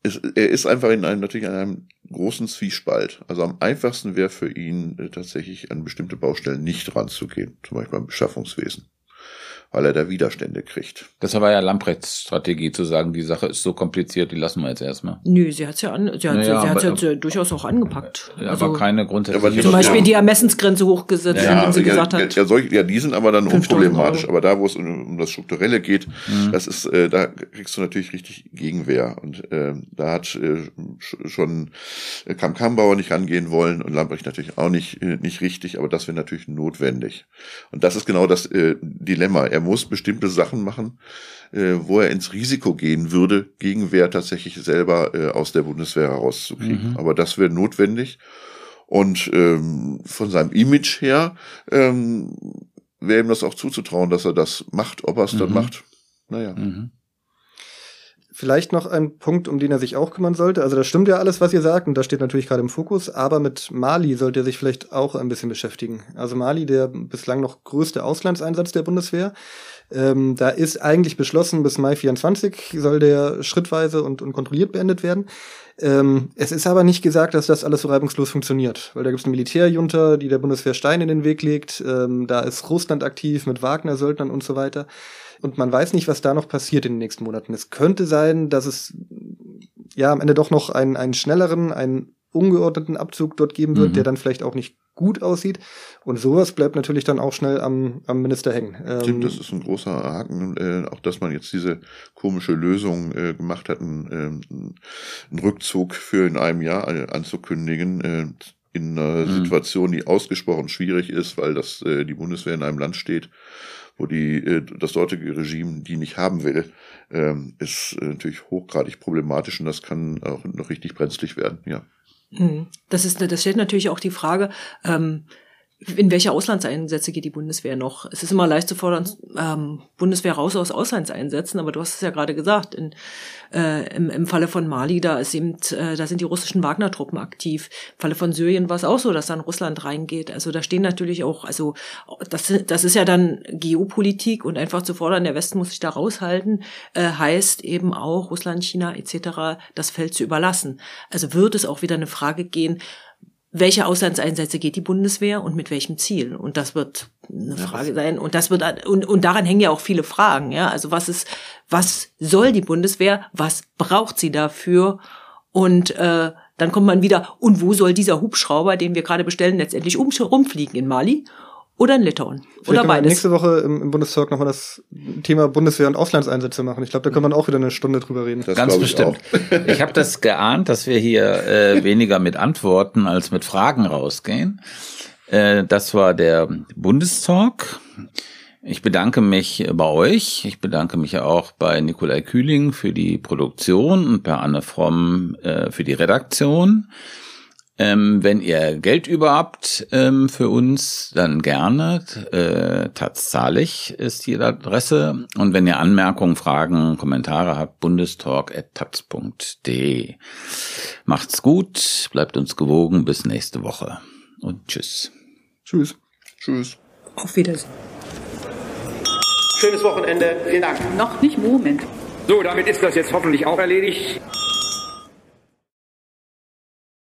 es, er ist einfach in einem natürlich in einem großen Zwiespalt. Also am einfachsten wäre für ihn äh, tatsächlich an bestimmte Baustellen nicht ranzugehen, zum Beispiel beim Beschaffungswesen weil er da Widerstände kriegt. Das war ja Lamprechts Strategie zu sagen, die Sache ist so kompliziert, die lassen wir jetzt erstmal. Nö, sie hat's ja an, sie hat naja, sie hat's aber, ja durchaus auch angepackt. Ja, also, aber keine grundsätzliche. Zum Beispiel ja. die Ermessensgrenze hochgesetzt, ja, indem sie ja, gesagt hat. Ja, solche, ja, die sind aber dann unproblematisch. Aber da, wo es um, um das Strukturelle geht, mhm. das ist, äh, da kriegst du natürlich richtig Gegenwehr. Und äh, da hat äh, schon äh, Kam Kambauer nicht rangehen wollen und Lambrecht natürlich auch nicht, äh, nicht richtig, aber das wäre natürlich notwendig. Und das ist genau das äh, Dilemma. Er muss bestimmte Sachen machen, äh, wo er ins Risiko gehen würde, Gegenwehr tatsächlich selber äh, aus der Bundeswehr herauszukriegen. Mhm. Aber das wäre notwendig. Und ähm, von seinem Image her ähm, wäre ihm das auch zuzutrauen, dass er das macht. Ob er es mhm. dann macht, naja. Mhm. Vielleicht noch ein Punkt, um den er sich auch kümmern sollte. Also das stimmt ja alles, was ihr sagt, und das steht natürlich gerade im Fokus, aber mit Mali sollte er sich vielleicht auch ein bisschen beschäftigen. Also Mali, der bislang noch größte Auslandseinsatz der Bundeswehr, ähm, da ist eigentlich beschlossen, bis Mai 24 soll der schrittweise und, und kontrolliert beendet werden. Ähm, es ist aber nicht gesagt, dass das alles so reibungslos funktioniert, weil da gibt es eine Militärjunta, die der Bundeswehr Steine in den Weg legt. Ähm, da ist Russland aktiv mit Wagner-Söldnern und so weiter. Und man weiß nicht, was da noch passiert in den nächsten Monaten. Es könnte sein, dass es ja am Ende doch noch einen, einen schnelleren, einen ungeordneten Abzug dort geben wird, mhm. der dann vielleicht auch nicht gut aussieht. Und sowas bleibt natürlich dann auch schnell am, am Minister hängen. Stimmt, ähm, das ist ein großer Haken, äh, auch dass man jetzt diese komische Lösung äh, gemacht hat, einen, äh, einen Rückzug für in einem Jahr äh, anzukündigen. Äh, in einer mhm. Situation, die ausgesprochen schwierig ist, weil das äh, die Bundeswehr in einem Land steht, wo die, äh, das dortige Regime die nicht haben will, ähm, ist äh, natürlich hochgradig problematisch und das kann auch noch richtig brenzlig werden, ja. Mhm. Das ist, das stellt natürlich auch die Frage, ähm, in welche Auslandseinsätze geht die Bundeswehr noch? Es ist immer leicht zu fordern, ähm, Bundeswehr raus aus Auslandseinsätzen, aber du hast es ja gerade gesagt, in, äh, im, im Falle von Mali, da ist eben, äh, da sind die russischen Wagner-Truppen aktiv. Im Falle von Syrien war es auch so, dass dann Russland reingeht. Also da stehen natürlich auch, also das, das ist ja dann Geopolitik und einfach zu fordern, der Westen muss sich da raushalten, äh, heißt eben auch Russland, China etc. das Feld zu überlassen. Also wird es auch wieder eine Frage gehen, welche Auslandseinsätze geht die Bundeswehr und mit welchem Ziel? Und das wird eine Frage sein. Und das wird und, und daran hängen ja auch viele Fragen. Ja, also was ist, was soll die Bundeswehr? Was braucht sie dafür? Und äh, dann kommt man wieder. Und wo soll dieser Hubschrauber, den wir gerade bestellen, letztendlich um, rumfliegen in Mali? Oder in Litauen. Vielleicht oder beides. nächste Woche im, im Bundestag nochmal das Thema Bundeswehr und Auslandseinsätze machen. Ich glaube, da kann man auch wieder eine Stunde drüber reden. Das Ganz bestimmt. Ich, ich habe das geahnt, dass wir hier äh, weniger mit Antworten als mit Fragen rausgehen. Äh, das war der Bundestalk. Ich bedanke mich bei euch. Ich bedanke mich auch bei Nikolai Kühling für die Produktion und bei Anne Fromm äh, für die Redaktion. Ähm, wenn ihr Geld über habt ähm, für uns, dann gerne. Äh, Taz ist die Adresse. Und wenn ihr Anmerkungen, Fragen, Kommentare habt, bundestalk.taz.de. Macht's gut, bleibt uns gewogen, bis nächste Woche. Und tschüss. Tschüss. Tschüss. Auf Wiedersehen. Schönes Wochenende. Vielen Dank. Noch nicht Moment. So, damit ist das jetzt hoffentlich auch erledigt.